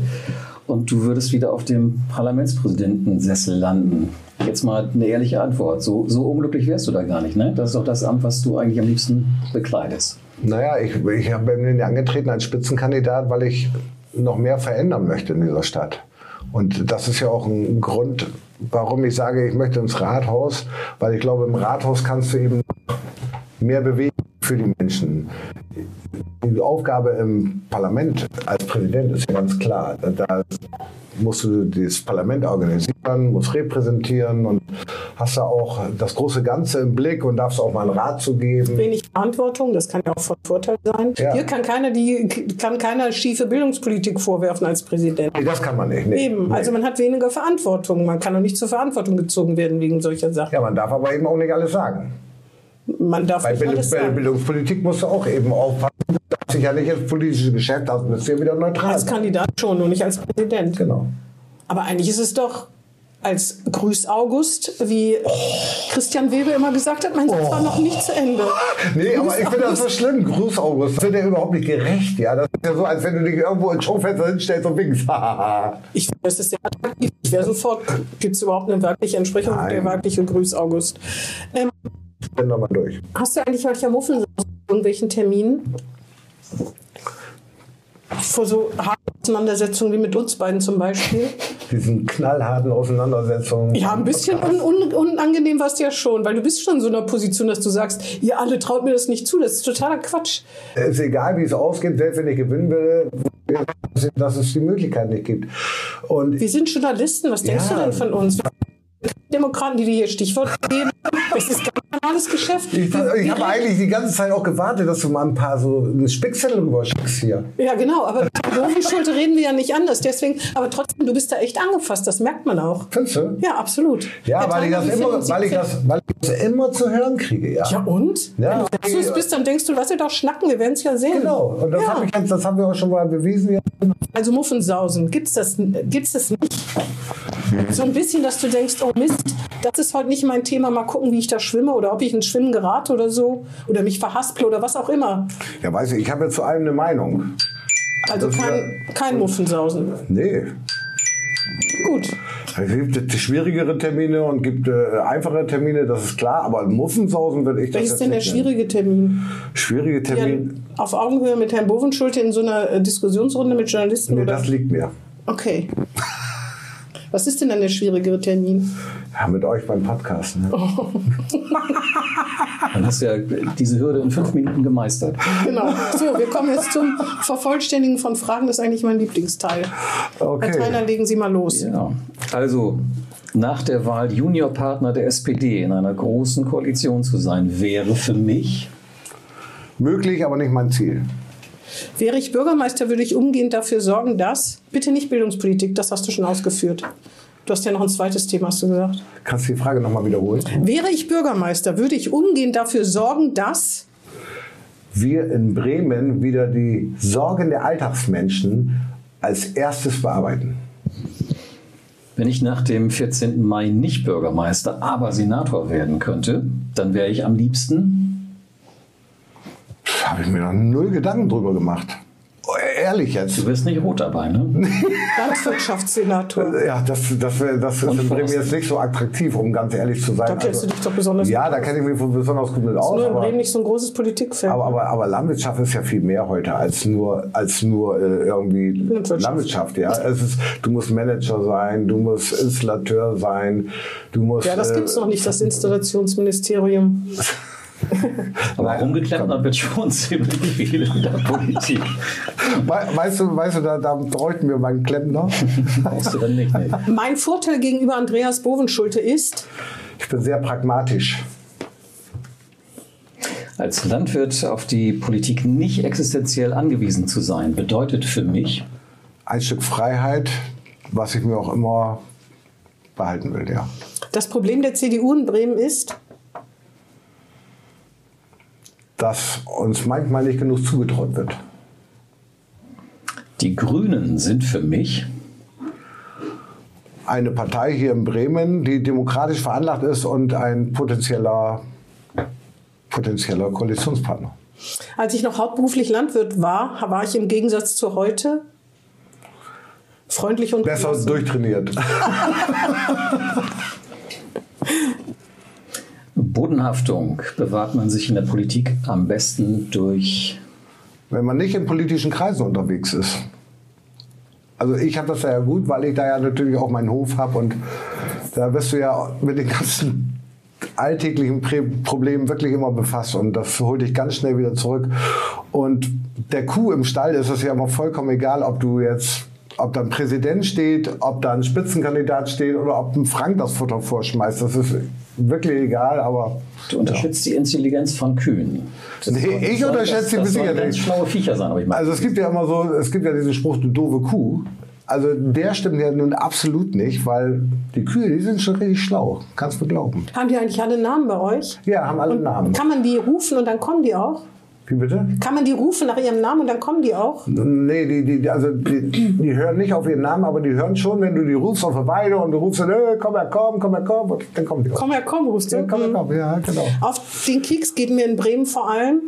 [SPEAKER 4] und du würdest wieder auf dem Parlamentspräsidentensessel landen. Jetzt mal eine ehrliche Antwort. So, so unglücklich wärst du da gar nicht, ne? Das ist doch das Amt, was du eigentlich am liebsten bekleidest.
[SPEAKER 3] Naja, ich, ich bin angetreten als Spitzenkandidat, weil ich noch mehr verändern möchte in dieser Stadt. Und das ist ja auch ein Grund, warum ich sage, ich möchte ins Rathaus, weil ich glaube, im Rathaus kannst du eben mehr Bewegung für die Menschen. Die Aufgabe im Parlament als Präsident ist ja ganz klar. Da musst du das Parlament organisieren, musst repräsentieren und hast da auch das große Ganze im Blick und darfst auch mal einen Rat zu geben.
[SPEAKER 2] Wenig Verantwortung, das kann ja auch von Vorteil sein.
[SPEAKER 3] Ja.
[SPEAKER 2] Hier kann keiner, die, kann keiner schiefe Bildungspolitik vorwerfen als Präsident.
[SPEAKER 3] Nee, das kann man nicht. Nee.
[SPEAKER 2] Eben,
[SPEAKER 3] Nee.
[SPEAKER 2] also man hat weniger Verantwortung. Man kann auch nicht zur Verantwortung gezogen werden wegen solcher Sachen.
[SPEAKER 3] ja, man darf aber eben auch nicht alles sagen.
[SPEAKER 2] Man darf
[SPEAKER 3] Bei,
[SPEAKER 2] nicht
[SPEAKER 3] Bild
[SPEAKER 2] alles
[SPEAKER 3] bei der. Bildungspolitik musst du auch eben aufpassen. Du darfst dich ja nicht ins politische Geschäft, also bist du ja wieder neutral.
[SPEAKER 2] Als Kandidat schon und nicht als Präsident.
[SPEAKER 3] Genau.
[SPEAKER 2] Aber eigentlich ist es doch als Grüß August, wie Christian Weber immer gesagt hat, mein Satz war noch nicht zu Ende.
[SPEAKER 3] Nee, aber
[SPEAKER 2] Grüß
[SPEAKER 3] ich finde das so schlimm. Gruß, August. Das wird ja überhaupt nicht gerecht. Ja? Das ist ja so, als wenn du dich irgendwo ins Schaufenster hinstellst und winkst.
[SPEAKER 2] Ich finde, das ist sehr attraktiv. Ich wäre sofort, gibt es überhaupt eine weibliche Entsprechung
[SPEAKER 3] Nein.
[SPEAKER 2] der weibliche Grüß August. Ähm,
[SPEAKER 3] Bin da mal durch.
[SPEAKER 2] hast du eigentlich manchmal Muffel auf irgendwelchen Terminen? Vor so harten Auseinandersetzungen wie mit uns beiden zum Beispiel?
[SPEAKER 3] Diesen knallharten Auseinandersetzungen.
[SPEAKER 2] Ja, ein bisschen un un unangenehm war es ja schon, weil du bist schon in so einer Position, dass du sagst, ihr alle traut mir das nicht zu. Das ist totaler Quatsch.
[SPEAKER 3] Es ist egal, wie es ausgeht, selbst wenn ich gewinnen will, dass es die Möglichkeit nicht gibt. Und
[SPEAKER 2] Wir sind Journalisten, was denkst
[SPEAKER 3] Ja.
[SPEAKER 2] du denn von uns? Wir sind Demokraten, die dir hier Stichwort geben. Es ist ganz normales Geschäft.
[SPEAKER 3] ich, ich habe eigentlich die ganze Zeit auch gewartet, dass du mal ein paar so Spickzettel rüber schickst hier.
[SPEAKER 2] Ja, genau, aber mit Profi-Schulte reden wir ja nicht anders. Deswegen, aber trotzdem, du bist da echt angefasst, das merkt man auch.
[SPEAKER 3] Findest du?
[SPEAKER 2] Ja, absolut.
[SPEAKER 3] Ja, weil ich, das immer, weil, ich das, weil ich das immer zu hören kriege. Ja,
[SPEAKER 2] Ja, und?
[SPEAKER 3] Ja,
[SPEAKER 2] Wenn du. Christus bist, dann denkst du, lass dir doch schnacken, wir werden es ja sehen.
[SPEAKER 3] Genau, und das,
[SPEAKER 2] ja.
[SPEAKER 3] hab ich jetzt, das haben wir auch schon mal bewiesen.
[SPEAKER 2] Also Muffensausen, gibt's das, gibt's das nicht? So ein bisschen, dass du denkst, oh Mist, das ist heute nicht mein Thema, mal gucken, wie ich da schwimme oder ob ich ins Schwimmen gerate oder so oder mich verhasple oder was auch immer.
[SPEAKER 3] Ja, weiß ich, ich habe jetzt zu allem eine Meinung.
[SPEAKER 2] Also
[SPEAKER 3] Das
[SPEAKER 2] kein, kein Muffensausen.
[SPEAKER 3] Nee.
[SPEAKER 2] Gut.
[SPEAKER 3] Es gibt schwierigere Termine und gibt äh, einfache Termine, das ist klar, aber Muffensausen würde ich das
[SPEAKER 2] Welches
[SPEAKER 3] jetzt
[SPEAKER 2] ist denn der schwierige Termin?
[SPEAKER 3] Schwierige
[SPEAKER 2] Ja,
[SPEAKER 3] Termin?
[SPEAKER 2] auf Augenhöhe mit Herrn Bovenschulte in so einer äh, Diskussionsrunde mit Journalisten?
[SPEAKER 3] Nee,
[SPEAKER 2] oder?
[SPEAKER 3] das liegt mir.
[SPEAKER 2] Okay. Was ist denn dann der schwierigere Termin?
[SPEAKER 3] Ja, mit euch beim Podcast. Ne?
[SPEAKER 2] Oh.
[SPEAKER 4] Dann hast du ja diese Hürde in fünf Minuten gemeistert.
[SPEAKER 2] Genau. So, wir kommen jetzt zum Vervollständigen von Fragen. Das ist eigentlich mein Lieblingsteil.
[SPEAKER 3] Okay.
[SPEAKER 2] Herr Theiner, legen Sie mal los.
[SPEAKER 4] Ja, also nach der Wahl Juniorpartner der SPD in einer großen Koalition zu sein, wäre für mich
[SPEAKER 3] Möglich, aber nicht mein Ziel.
[SPEAKER 2] Wäre ich Bürgermeister, würde ich umgehend dafür sorgen, dass, bitte nicht Bildungspolitik, das hast du schon ausgeführt. Du hast ja noch ein zweites Thema, hast du gesagt.
[SPEAKER 3] Kannst du die Frage nochmal wiederholen?
[SPEAKER 2] Wäre ich Bürgermeister, würde ich umgehend dafür sorgen, dass,
[SPEAKER 3] Wir in Bremen wieder die Sorgen der Alltagsmenschen als erstes bearbeiten.
[SPEAKER 4] Wenn ich nach dem 14. Mai nicht Bürgermeister, aber Senator werden könnte, dann wäre ich am liebsten.
[SPEAKER 3] Da habe ich mir noch null Gedanken drüber gemacht. Ehrlich jetzt.
[SPEAKER 4] Du wirst nicht rot dabei, ne?
[SPEAKER 2] Landwirtschaftssenator.
[SPEAKER 3] Ja, das, das, das ist in Bremen jetzt nicht so attraktiv, um ganz ehrlich zu sein. Also,
[SPEAKER 2] Da kennst du dich doch besonders
[SPEAKER 3] Ja, da kenne ich mich besonders gut mit aus.
[SPEAKER 2] Nur in
[SPEAKER 3] aber-
[SPEAKER 2] Bremen nicht so ein großes Politikfeld.
[SPEAKER 3] Aber, aber, aber Landwirtschaft ist ja viel mehr heute als nur, als nur äh, irgendwie
[SPEAKER 2] Landwirtschaft.
[SPEAKER 3] Landwirtschaft. ja. Es ist, du musst Manager sein, du musst Installateur sein, du musst.
[SPEAKER 2] ja, das
[SPEAKER 3] äh,
[SPEAKER 2] gibt es noch nicht, das Installationsministerium.
[SPEAKER 4] Aber rumgeklempert wird schon ziemlich viel in der Politik.
[SPEAKER 3] We weißt du, weißt du da, da bräuchten wir mal einen Klempner.
[SPEAKER 4] Brauchst du dann nicht. Ne?
[SPEAKER 2] Mein Vorteil gegenüber Andreas Bovenschulte ist,
[SPEAKER 3] Ich bin sehr pragmatisch.
[SPEAKER 4] Als Landwirt auf die Politik nicht existenziell angewiesen zu sein, bedeutet für mich,
[SPEAKER 3] Ein Stück Freiheit, was ich mir auch immer behalten will, ja.
[SPEAKER 2] das Problem der CDU in Bremen ist,
[SPEAKER 3] Dass uns manchmal nicht genug zugetraut wird.
[SPEAKER 4] die Grünen sind für mich,
[SPEAKER 3] Eine Partei hier in Bremen, die demokratisch veranlagt ist und ein potenzieller, potenzieller Koalitionspartner.
[SPEAKER 2] als ich noch hauptberuflich Landwirt war, war ich im Gegensatz zu heute freundlich und
[SPEAKER 3] Besser
[SPEAKER 2] gelassen.
[SPEAKER 3] durchtrainiert.
[SPEAKER 4] Bodenhaftung bewahrt man sich in der Politik am besten durch
[SPEAKER 3] Wenn man nicht in politischen Kreisen unterwegs ist. Also ich habe das ja gut, weil ich da ja natürlich auch meinen Hof habe und da wirst du ja mit den ganzen alltäglichen Problemen wirklich immer befasst und das holt dich ganz schnell wieder zurück. Und der Kuh im Stall ist es ja immer vollkommen egal, ob du jetzt ob da ein Präsident steht, ob da ein Spitzenkandidat steht oder ob ein Frank das Futter vorschmeißt. Das ist wirklich egal, aber.
[SPEAKER 4] Du unterschätzt ja. die Intelligenz von Kühen.
[SPEAKER 3] Das nee, ich unterschätze
[SPEAKER 4] das,
[SPEAKER 3] sie
[SPEAKER 4] sicher
[SPEAKER 3] nicht.
[SPEAKER 4] schlaue Viecher sein, aber ich meine.
[SPEAKER 3] Also es gibt ja immer so, es gibt ja diesen Spruch, du doofe Kuh. Also der stimmt ja nun absolut nicht, weil die Kühe, die sind schon richtig schlau. Kannst du glauben.
[SPEAKER 2] Haben die eigentlich alle Namen bei euch?
[SPEAKER 3] Ja, haben alle
[SPEAKER 2] und
[SPEAKER 3] Namen.
[SPEAKER 2] Kann man die rufen und dann kommen die auch?
[SPEAKER 3] Wie bitte?
[SPEAKER 2] Kann man die rufen nach ihrem Namen und dann kommen die auch?
[SPEAKER 3] Nee, die, die, also die, die hören nicht auf ihren Namen, aber die hören schon, wenn du die rufst auf der Weide und du rufst dann, äh, komm her, komm, komm her, komm, dann kommen die auch.
[SPEAKER 2] Komm her, komm, rufst du?
[SPEAKER 3] Ja, komm her, komm, ja, genau.
[SPEAKER 2] Auf den Keks geht mir in Bremen vor allem.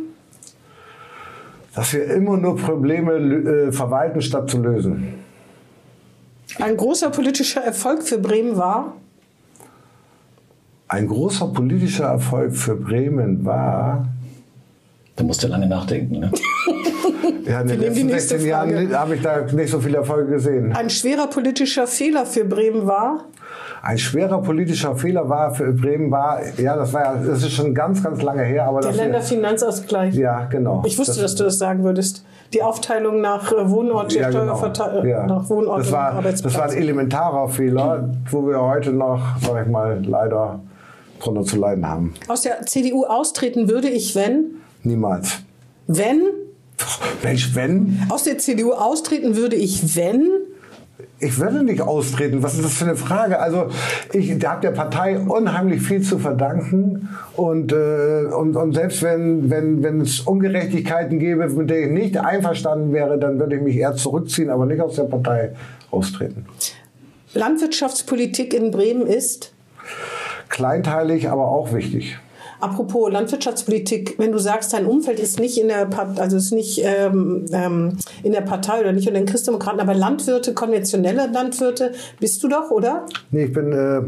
[SPEAKER 3] Dass wir immer nur Probleme äh, verwalten, statt zu lösen.
[SPEAKER 2] Ein großer politischer Erfolg für Bremen war,
[SPEAKER 3] Ein großer politischer Erfolg für Bremen war,
[SPEAKER 4] Da musst du lange nachdenken. Ne?
[SPEAKER 3] ja, in den letzten
[SPEAKER 2] nächste
[SPEAKER 3] 16 Jahren habe ich da nicht so viele Erfolge gesehen.
[SPEAKER 2] ein schwerer politischer Fehler für Bremen war.
[SPEAKER 3] Ein schwerer politischer Fehler war für Bremen war, ja, das war ja, das ist schon ganz, ganz lange her, aber
[SPEAKER 2] Der
[SPEAKER 3] das
[SPEAKER 2] Länderfinanzausgleich.
[SPEAKER 3] ja, genau.
[SPEAKER 2] Ich wusste, dass du das sagen würdest. Die Aufteilung nach äh, Wohnort, der
[SPEAKER 3] ja, genau.
[SPEAKER 2] Steuerverteilung
[SPEAKER 3] ja.
[SPEAKER 2] nach Wohnort
[SPEAKER 3] das
[SPEAKER 2] und
[SPEAKER 3] war,
[SPEAKER 2] Arbeitsplatz.
[SPEAKER 3] das war ein elementarer Fehler, wo wir heute noch, sag ich mal, leider drunter zu leiden haben.
[SPEAKER 2] Aus der CDU austreten würde ich, wenn,
[SPEAKER 3] Niemals.
[SPEAKER 2] wenn,
[SPEAKER 3] Mensch, wenn?
[SPEAKER 2] aus der CDU austreten würde ich, wenn,
[SPEAKER 3] Ich werde nicht austreten. Was ist das für eine Frage? Also ich habe der Partei unheimlich viel zu verdanken und, äh, und, und selbst wenn, wenn, wenn es Ungerechtigkeiten gäbe, mit denen ich nicht einverstanden wäre, dann würde ich mich eher zurückziehen, aber nicht aus der Partei austreten.
[SPEAKER 2] Landwirtschaftspolitik in Bremen ist,
[SPEAKER 3] Kleinteilig, aber auch wichtig.
[SPEAKER 2] Apropos Landwirtschaftspolitik, wenn du sagst, dein Umfeld ist nicht in der, Part- also ist nicht ähm, ähm, in der Partei oder nicht unter den Christdemokraten, aber Landwirte, konventionelle Landwirte, bist du doch, oder?
[SPEAKER 3] Nee, ich bin äh,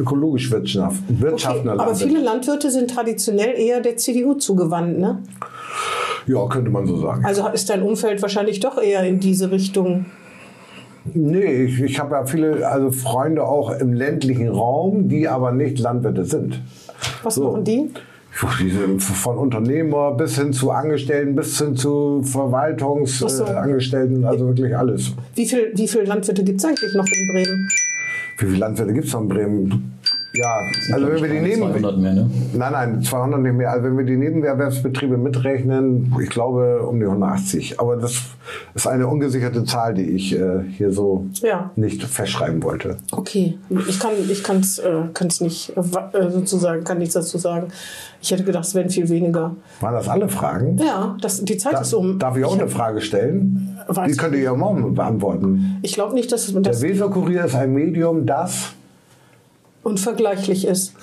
[SPEAKER 3] ökologisch Wirtschaft, Wirtschaftler.
[SPEAKER 2] aber
[SPEAKER 3] Landwirt.
[SPEAKER 2] viele Landwirte sind traditionell eher der CDU zugewandt, ne?
[SPEAKER 3] Ja, könnte man so sagen.
[SPEAKER 2] Also ist dein Umfeld wahrscheinlich doch eher in diese Richtung.
[SPEAKER 3] Nee, ich, ich habe ja viele also Freunde auch im ländlichen Raum, die aber nicht Landwirte sind.
[SPEAKER 2] Was
[SPEAKER 3] So.
[SPEAKER 2] machen die?
[SPEAKER 3] Von Unternehmer bis hin zu Angestellten, bis hin zu
[SPEAKER 2] Ach so.
[SPEAKER 3] Verwaltungsangestellten, äh, also wirklich alles.
[SPEAKER 2] Wie viel, wie viele Landwirte gibt es eigentlich noch in Bremen?
[SPEAKER 3] Wie viele Landwirte gibt es noch in Bremen? Ja, also wenn wir die Neben
[SPEAKER 4] 200 mehr, ne?
[SPEAKER 3] Nein, nein, 200 nicht mehr. Also wenn wir die Nebenerwerbsbetriebe mitrechnen, ich glaube um die 180. Aber das ist eine ungesicherte Zahl, die ich äh, hier so
[SPEAKER 2] Ja.
[SPEAKER 3] nicht festschreiben wollte.
[SPEAKER 2] Okay, ich kann ich kann's, äh, kann's nicht äh, äh, sozusagen, kann nichts dazu sagen. Ich hätte gedacht, es wären viel weniger.
[SPEAKER 3] Waren das alle Fragen?
[SPEAKER 2] Ja, das, die Zeit
[SPEAKER 3] Da,
[SPEAKER 2] ist um.
[SPEAKER 3] darf ich auch
[SPEAKER 2] ich,
[SPEAKER 3] eine Frage stellen?
[SPEAKER 2] Weiß
[SPEAKER 3] Die könnt ihr ja morgen beantworten.
[SPEAKER 2] ich glaube nicht, dass es
[SPEAKER 3] Der Weserkurier ist ein Medium, das
[SPEAKER 2] unvergleichlich ist.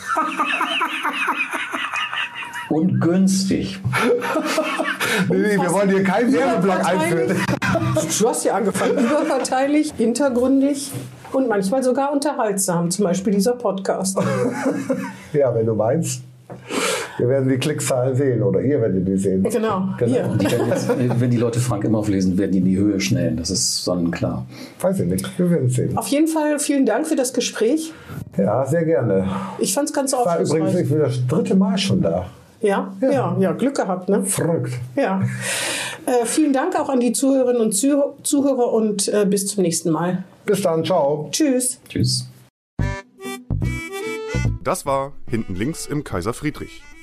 [SPEAKER 4] Und günstig.
[SPEAKER 3] Nee, wir wollen hier keinen Werbeblock einführen.
[SPEAKER 2] Du hast ja angefangen. Überparteilich, hintergründig und manchmal sogar unterhaltsam. Zum Beispiel dieser Podcast.
[SPEAKER 3] Ja, wenn du meinst. Wir werden die Klickzahlen sehen oder ihr werdet die sehen.
[SPEAKER 2] Genau.
[SPEAKER 3] Genau.
[SPEAKER 4] Jetzt, wenn die Leute Frank immer auflesen, werden die in die Höhe schnellen. Das ist sonnenklar.
[SPEAKER 3] Weiß ich nicht. Wir werden es sehen.
[SPEAKER 2] Auf jeden Fall vielen Dank für das Gespräch.
[SPEAKER 3] Ja, sehr gerne.
[SPEAKER 2] Ich fand es ganz
[SPEAKER 3] War übrigens ich bin das dritte Mal schon da.
[SPEAKER 2] Ja? ja, ja, Glück gehabt, ne?
[SPEAKER 3] Verrückt.
[SPEAKER 2] Ja. Äh, vielen Dank auch an die Zuhörerinnen und Zuh- Zuhörer und äh, bis zum nächsten Mal.
[SPEAKER 3] Bis dann, ciao.
[SPEAKER 2] Tschüss.
[SPEAKER 4] Tschüss.
[SPEAKER 1] Das war Hinten links im Kaiser Friedrich,